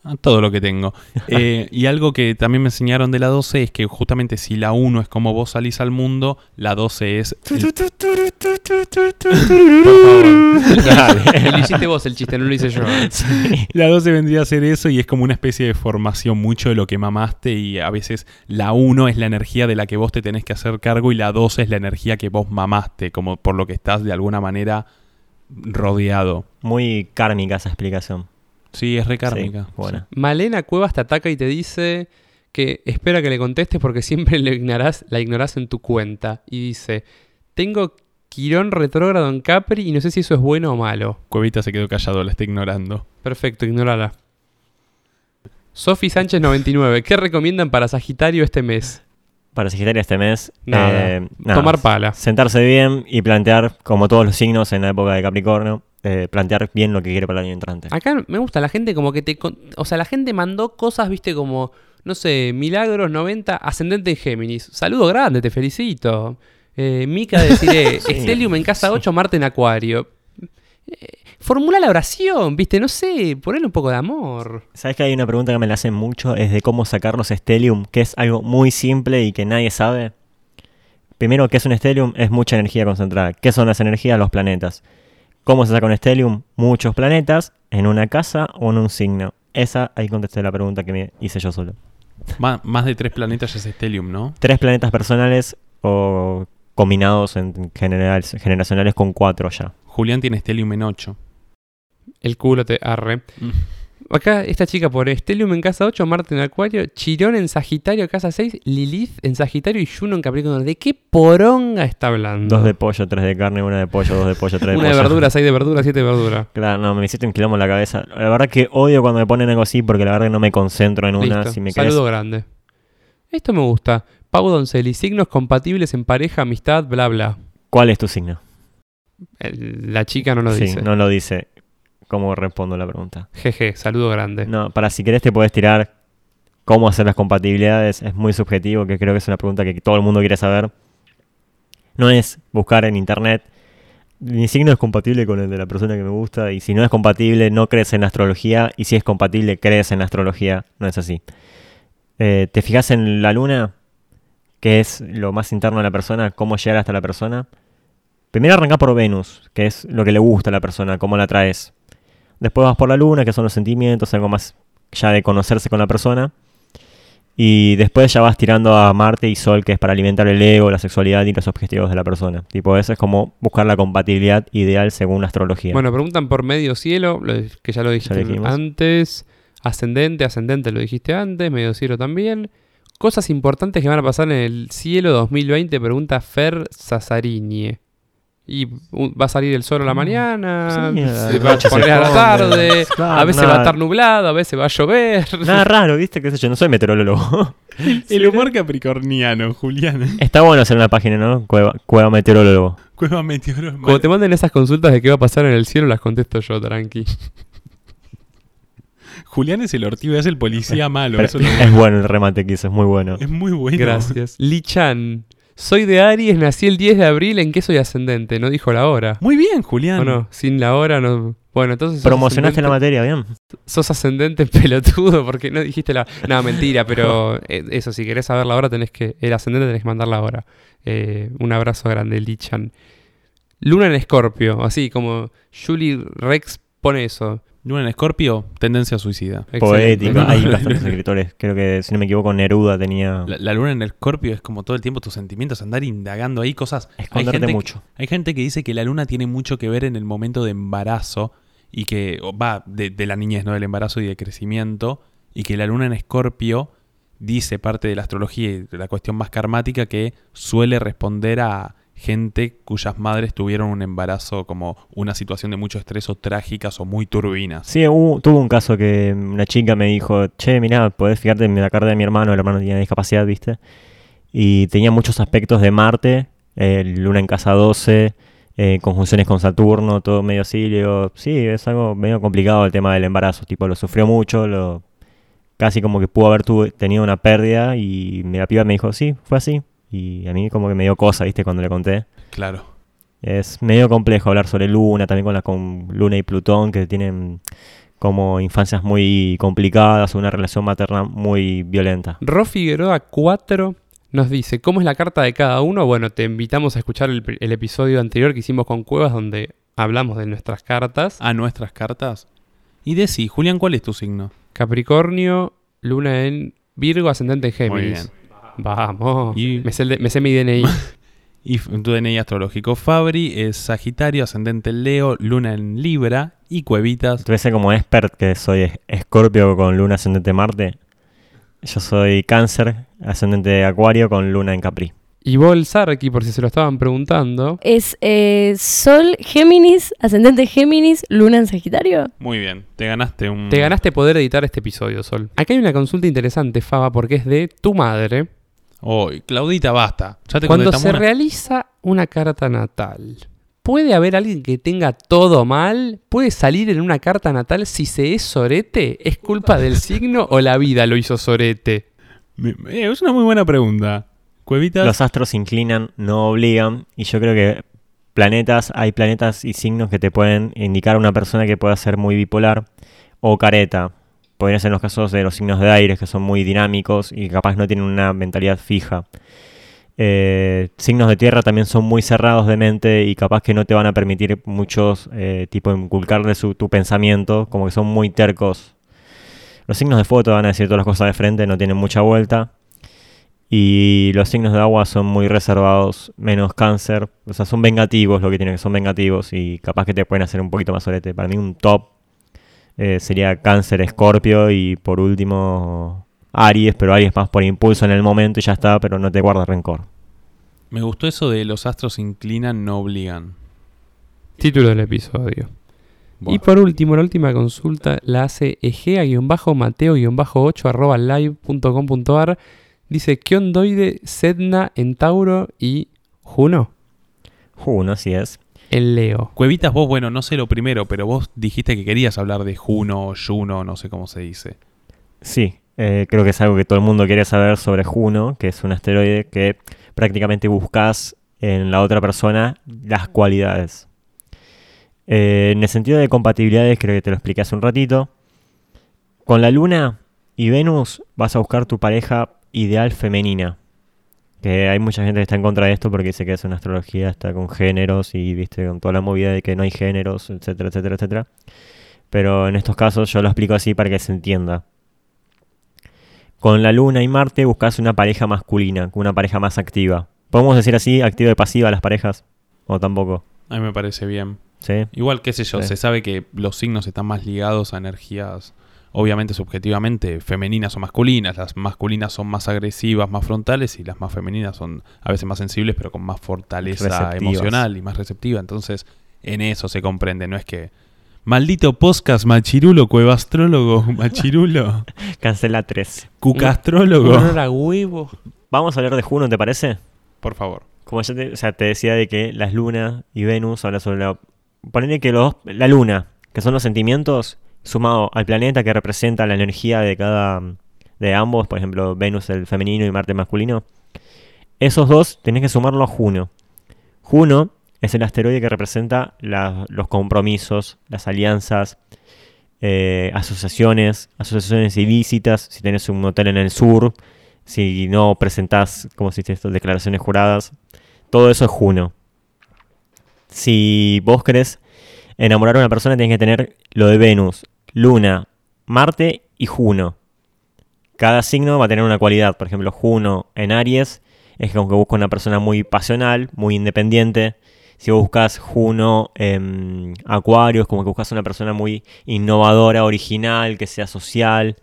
Ah, Todo lo que tengo. Eh, y algo que también me enseñaron de la 12 es que justamente si la 1 es como vos salís al mundo, la 12 es... el-. Lo hiciste vos el chiste, no lo hice yo. Sí. La 12 vendría a ser eso y es como una especie de formación mucho de lo que mamaste y a veces la 1 es la energía de la que vos te tenés que hacer cargo y la 12 es la energía que vos mamaste, como por lo que estás de alguna manera rodeado. Muy kármica esa explicación. Sí, es recármica. Sí, buena. Malena Cuevas te ataca y te dice que espera que le contestes porque siempre le ignorás, la ignorás en tu cuenta. Y dice, tengo Quirón retrógrado en Capri y no sé si eso es bueno o malo. Cuevita se quedó callado, la está ignorando. Perfecto, ignórala. Sofi Sánchez 99, ¿qué recomiendan para Sagitario este mes? Para Sagitario este mes, Nada. eh, nada, Tomar pala. sentarse bien y plantear, como todos los signos en la época de Capricornio, eh, plantear bien lo que quiere para el año entrante. Acá me gusta la gente como que te... O sea, la gente mandó cosas, viste, como, no sé, Milagros 90, ascendente en Géminis. Saludo grande, te felicito. Eh, Mica deciré, Sí, Estelium en casa sí. 8, Marte en Acuario. Eh, formula la oración, viste, no sé, ponle un poco de amor. ¿Sabes que hay una pregunta que me la hacen mucho? Es de cómo sacar los Stellium, que es algo muy simple y que nadie sabe. Primero, ¿qué es un Stellium? Es mucha energía concentrada. ¿Qué son las energías? Los planetas. ¿Cómo se saca un Stellium? Muchos planetas en una casa o en un signo. Esa, ahí contesté la pregunta que me hice yo solo. Má- más de tres planetas ya es Stellium, ¿no? Tres planetas personales o combinados en general, generacionales con cuatro ya. Julián tiene Stellium en 8. El culo te arre. Mm. Acá esta chica pone Stellium en casa 8, Marte en Acuario, Chirón en Sagitario, casa 6, Lilith en Sagitario y Juno en Capricornio. ¿De qué poronga está hablando? Dos de pollo, tres de carne, una de pollo, dos de pollo, tres de Una pollo. de verduras, seis de verduras, siete de verduras. Claro, no, me hiciste un quilombo en la cabeza. La verdad que odio cuando me ponen algo así porque la verdad que no me concentro en una. Listo. Si me querés- Saludo grande. Esto me gusta. Pau Doncelli, signos compatibles en pareja, amistad, bla, bla. ¿Cuál es tu signo? La chica no lo sí, dice. no lo dice. ¿Cómo respondo la pregunta? Jeje, saludo grande. No, para si querés te puedes tirar cómo hacer las compatibilidades. Es muy subjetivo, que creo que es una pregunta que todo el mundo quiere saber. No es buscar en internet. Mi signo es compatible con el de la persona que me gusta. Y si no es compatible, no crees en la astrología. Y si es compatible, crees en la astrología. No es así. Eh, ¿Te fijas en la luna? Que es lo más interno de la persona. Cómo llegar hasta la persona. Primero arranca por Venus, que es lo que le gusta a la persona, cómo la traes. Después vas por la luna, que son los sentimientos, algo más ya de conocerse con la persona. Y después ya vas tirando a Marte y Sol, que es para alimentar el ego, la sexualidad y los objetivos de la persona. Tipo, eso es como buscar la compatibilidad ideal según la astrología. Bueno, preguntan por medio cielo, lo- que ya lo dijiste antes. Ascendente, ascendente lo dijiste antes, medio cielo también. Cosas importantes que van a pasar en el cielo 2020, pregunta Fer Sassarinie. Y va a salir el sol a la mañana, Sí, se la va a poner a la tarde, Claro, a veces va a estar nublado, a veces va a llover. Nada raro, ¿viste? ¿Qué sé yo? No soy meteorólogo. El humor capricorniano, Julián. Está bueno hacer una página, ¿no? Cueva, Cueva Meteorólogo. Cueva Meteoro. Cuando te manden esas consultas de qué va a pasar en el cielo, las contesto yo, tranqui. Julián es el ortigo, es el policía malo. Pero eso lo- es bueno el remate que hizo, es muy bueno. es muy bueno. Gracias. Lichan, soy de Aries, nací el 10 de abril, ¿en qué soy ascendente? No dijo la hora. Muy bien, Julián. ¿O no? Sin la hora no. Bueno, entonces. Promocionaste la materia, bien. Sos ascendente pelotudo porque no dijiste la. No, mentira, pero eh, eso, si querés saber la hora, tenés que. El ascendente tenés que mandar la hora. Eh, un abrazo grande, Lichan. Luna en Escorpio, así como Julie Rex pone eso. Luna en Escorpio, tendencia suicida. Poética. Excelente. Hay bastantes escritores. Creo que, si no me equivoco, Neruda tenía. La, la luna en Escorpio es como todo el tiempo tus sentimientos, andar indagando ahí cosas. Hay Esconderte gente, mucho. hay gente que dice que la luna tiene mucho que ver en el momento de embarazo y que va de, de la niñez, no del embarazo y de crecimiento, y que la luna en Escorpio dice parte de la astrología y de la cuestión más karmática que suele responder a gente cuyas madres tuvieron un embarazo como una situación de mucho estrés o trágicas o muy turbinas. Sí, hubo- tuvo un caso que una chica me dijo, che, mirá, podés fijarte en la carta de mi hermano, el hermano tenía discapacidad, ¿viste? Y tenía muchos aspectos de Marte, Luna en casa 12, eh, conjunciones con Saturno, todo medio así. Digo, sí, es algo medio complicado el tema del embarazo, tipo, lo sufrió mucho, lo casi como que pudo haber tuvo- tenido una pérdida y la piba me dijo, sí, fue así. Y a mí como que me dio cosa, ¿viste? Cuando le conté. Claro. Es medio complejo hablar sobre Luna, también con, la, con Luna y Plutón, que tienen como infancias muy complicadas, una relación materna muy violenta. Ro Figueroa 4 nos dice, ¿cómo es la carta de cada uno? Bueno, te invitamos a escuchar el, el episodio anterior que hicimos con Cuevas donde hablamos de nuestras cartas. A nuestras cartas. Y decí, Julián, ¿cuál es tu signo? Capricornio, Luna en Virgo, ascendente en Muy Géminis. bien. Vamos. Y- Me, sé el de- me sé mi DNI. Y tu DNI astrológico. Fabri es Sagitario, ascendente en Leo, Luna en Libra y Cuevitas. Tuve como expert que soy es- Escorpio con Luna ascendente Marte. Yo soy Cáncer, ascendente Acuario con Luna en Capri. y Vol Sarki, por si se lo estaban preguntando. Es eh, Sol Géminis, ascendente Géminis, Luna en Sagitario. Muy bien, te ganaste un... Te ganaste poder editar este episodio, Sol. Acá hay una consulta interesante, Faba, porque es de tu madre. Oh, Claudita, basta. Ya te Cuando se una- realiza una carta natal, ¿puede haber alguien que tenga todo mal? ¿Puede salir en una carta natal si se es sorete? ¿Es culpa del signo o la vida lo hizo sorete? Me- es una muy buena pregunta. Cuevitas... Los astros inclinan, no obligan. Y yo creo que planetas, hay planetas y signos que te pueden indicar a una persona que pueda ser muy bipolar o careta. Podrían ser los casos de los signos de aire, que son muy dinámicos y capaz no tienen una mentalidad fija. Eh, signos de tierra también son muy cerrados de mente y capaz que no te van a permitir muchos, eh, tipo, inculcarle su, tu pensamiento, como que son muy tercos. Los signos de fuego te van a decir todas las cosas de frente, no tienen mucha vuelta. Y los signos de agua son muy reservados, menos cáncer. O sea, son vengativos lo que tienen, son vengativos y capaz que te pueden hacer un poquito más solete. Para mí un top eh, sería cáncer, escorpio y por último Aries, pero Aries más por impulso en el momento y ya está, pero no te guarda rencor. Me gustó eso de los astros inclinan, no obligan. Título del episodio. Y por último, la última consulta la hace egea-mateo-8 arroba live.com.ar. Dice Kiondoide, Sedna en Tauro y Juno Juno, así es. En Leo. Cuevitas, vos, bueno, no sé lo primero, pero vos dijiste que querías hablar de Juno, Juno, no sé cómo se dice. Sí, eh, creo que es algo que todo el mundo quiere saber sobre Juno, que es un asteroide que prácticamente buscas en la otra persona las cualidades. Eh, en el sentido de compatibilidades, creo que te lo expliqué hace un ratito. Con la Luna y Venus vas a buscar tu pareja ideal femenina. Que hay mucha gente que está en contra de esto porque dice que es una astrología, está con géneros y viste con toda la movida de que no hay géneros, etcétera, etcétera, etcétera. Pero en estos casos yo lo explico así para que se entienda. Con la Luna y Marte buscas una pareja masculina, una pareja más activa. ¿Podemos decir así, activa y pasiva las parejas? ¿O tampoco? A mí me parece bien. ¿Sí? Igual, qué sé yo, Sí. se sabe que los signos están más ligados a energías, obviamente subjetivamente, femeninas o masculinas. Las masculinas son más agresivas, más frontales, y las más femeninas son a veces más sensibles, pero con más fortaleza Receptivas. emocional y más receptiva. Entonces, en eso se comprende, no es que... Maldito podcast machirulo, cuevastrólogo, machirulo, Cancela 3. cucastrólogo. A huevo. Vamos a hablar de Juno, ¿te parece? Por favor. Como ya te, o sea, te decía de que las lunas y Venus hablan sobre la... Ponele que los, la luna, que son los sentimientos, sumado al planeta que representa la energía de cada... de ambos, por ejemplo, Venus el femenino y Marte el masculino. Esos dos tenés que sumarlo a Juno. Juno es el asteroide que representa los compromisos, las alianzas, eh, asociaciones, asociaciones ilícitas, si tenés un hotel en el sur, si no presentás, como se dice esto, declaraciones juradas, todo eso es Juno. Si vos querés enamorar a una persona, tenés que tener lo de Venus, Luna, Marte y Juno. Cada signo va a tener una cualidad. Por ejemplo, Juno en Aries es que busca una persona muy pasional, muy independiente. Si buscas Juno en Acuario, es como que buscas una persona muy innovadora, original, que sea social.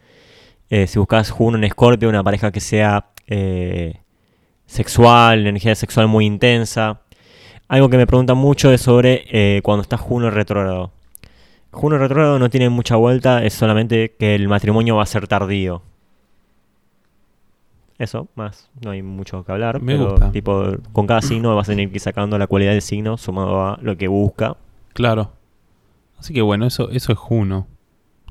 Eh, si buscas Juno en Escorpio, una pareja que sea eh, sexual, energía sexual muy intensa. Algo que me preguntan mucho es sobre eh, cuando está Juno retrógrado. Juno retrógrado no tiene mucha vuelta, es solamente que el matrimonio va a ser tardío. Eso, más, no hay mucho que hablar. Me pero, gusta. Tipo, con cada signo vas a tener que ir sacando la cualidad del signo sumado a lo que busca. Claro. Así que bueno, eso, eso es Juno.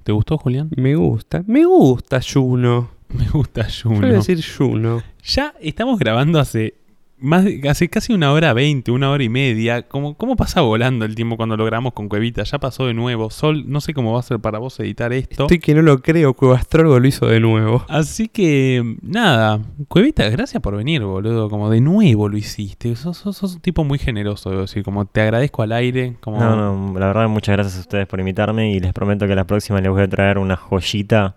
¿Te gustó, Julián? Me gusta. Me gusta Juno. Me gusta Juno. voy a decir Juno. Ya estamos grabando hace más de- hace casi una hora veinte, una hora y media. ¿Cómo, ¿Cómo pasa volando el tiempo cuando lo grabamos con Cuevita? Ya pasó de nuevo. Sol, no sé cómo va a ser para vos editar esto. Estoy que no lo creo, Cuevastrólogo lo hizo de nuevo. Así que, nada, Cuevita, gracias por venir, boludo. Como de nuevo lo hiciste. Sos, sos- sos un tipo muy generoso, debo decir. Como te agradezco al aire. Como... No, no, la verdad, muchas gracias a ustedes por invitarme y les prometo que la próxima les voy a traer una joyita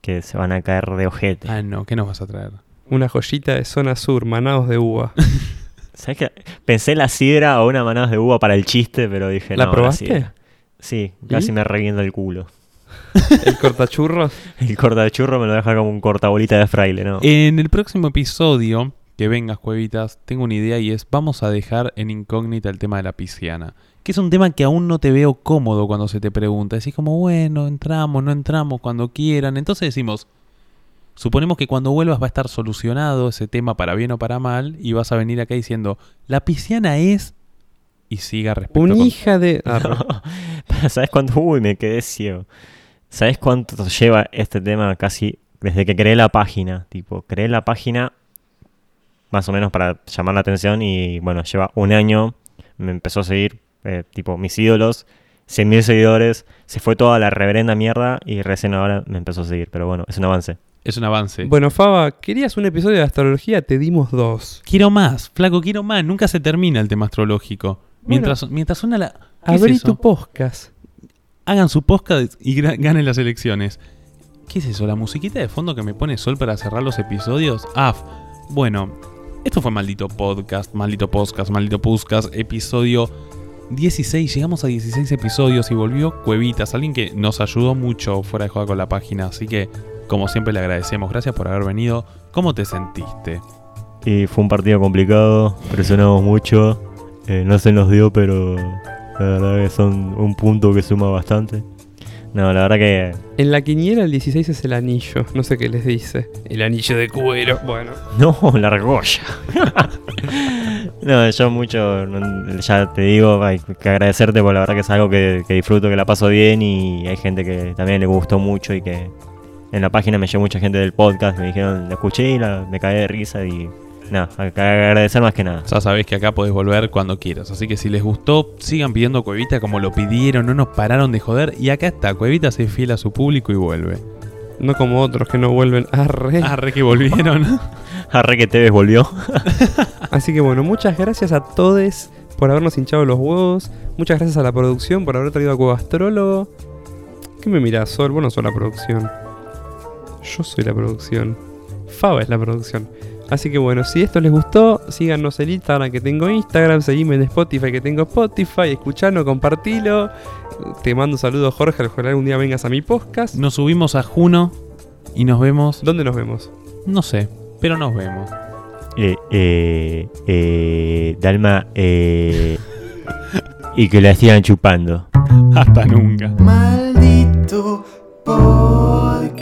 que se van a caer de ojete. Ah, no, ¿qué nos vas a traer? Una joyita de zona sur, manados de uva. ¿Sabes qué? Pensé la sidra o una manada de uva para el chiste, pero dije, ¿La no, probaste? sidra. Sí, casi ¿Y? me revienta el culo. El cortachurros. El corta de churro me lo deja como un cortabolita de fraile, ¿no? En el próximo episodio, que vengas, Cuevitas, tengo una idea y es, vamos a dejar en incógnita el tema de la pisciana. Que es un tema que aún no te veo cómodo cuando se te pregunta. Decís como, bueno, entramos, no entramos, cuando quieran. Entonces decimos, suponemos que cuando vuelvas va a estar solucionado ese tema para bien o para mal y vas a venir acá diciendo, la pisciana es... Y siga respecto Un con- hija de. Ah, ¿Sabes cuánto? Uy, me quedé ciego. ¿Sabes cuánto lleva este tema casi desde que creé la página? Tipo, creé la página más o menos para llamar la atención y bueno, lleva un año, me empezó a seguir, eh, tipo, mis ídolos, 100.000 seguidores, se fue toda la reverenda mierda y recién ahora me empezó a seguir, pero bueno, es un avance. Es un avance. Bueno, Faba, ¿querías un episodio de astrología? Te dimos dos. Quiero más, flaco, quiero más. Nunca se termina el tema astrológico. Bueno. mientras, mientras suena la... ¿qué es Abrí tu podcast. hagan su podcast y ganen las elecciones. ¿Qué es eso? ¿La musiquita de fondo que me pone Sol para cerrar los episodios? Ah, f- bueno, esto fue Maldito Podcast, Maldito Podcast, Maldito Podcast, episodio 16. Llegamos a 16 episodios y volvió Cuevitas, alguien que nos ayudó mucho fuera de joda con la página. Así que, como siempre, le agradecemos. Gracias por haber venido. ¿Cómo te sentiste? Y fue un partido complicado, presionamos mucho, eh, no se nos dio, pero la verdad que son un punto que suma bastante. No, la verdad que En la quiniela el 16 es el anillo. No sé qué les dice. El anillo de cuero. Bueno. No, la argolla. no, yo mucho, ya te digo, hay que agradecerte porque la verdad que es algo que, que disfruto, que la paso bien y hay gente que también le gustó mucho y que en la página me llegó mucha gente del podcast, me dijeron, la escuché y la- me caí de risa y nada, agradecer más que nada. Ya sabés que acá podés volver cuando quieras. Así que si les gustó, sigan pidiendo Cuevita como lo pidieron, no nos pararon de joder. Y acá está, Cuevita se fiel a su público y vuelve. No como otros que no vuelven. Arre. Ah, re que volvieron. Arre que Tevez volvió. Así que bueno, muchas gracias a todos por habernos hinchado los huevos. Muchas gracias a la producción por haber traído a Cueva Astrólogo. ¿Qué me mirás, Sol? Vos no sos la producción. Yo soy la producción. Faba es la producción. Así que bueno, si esto les gustó, síganos en Instagram que tengo Instagram, seguime en Spotify que tengo Spotify, escuchano, compartilo. Te mando un saludo Jorge, ojalá algún día vengas a mi podcast. Nos subimos a Juno y nos vemos. ¿Dónde nos vemos? No sé, pero nos vemos. Eh, eh, eh, Dalma, eh, y que la sigan chupando. Hasta nunca. Maldito por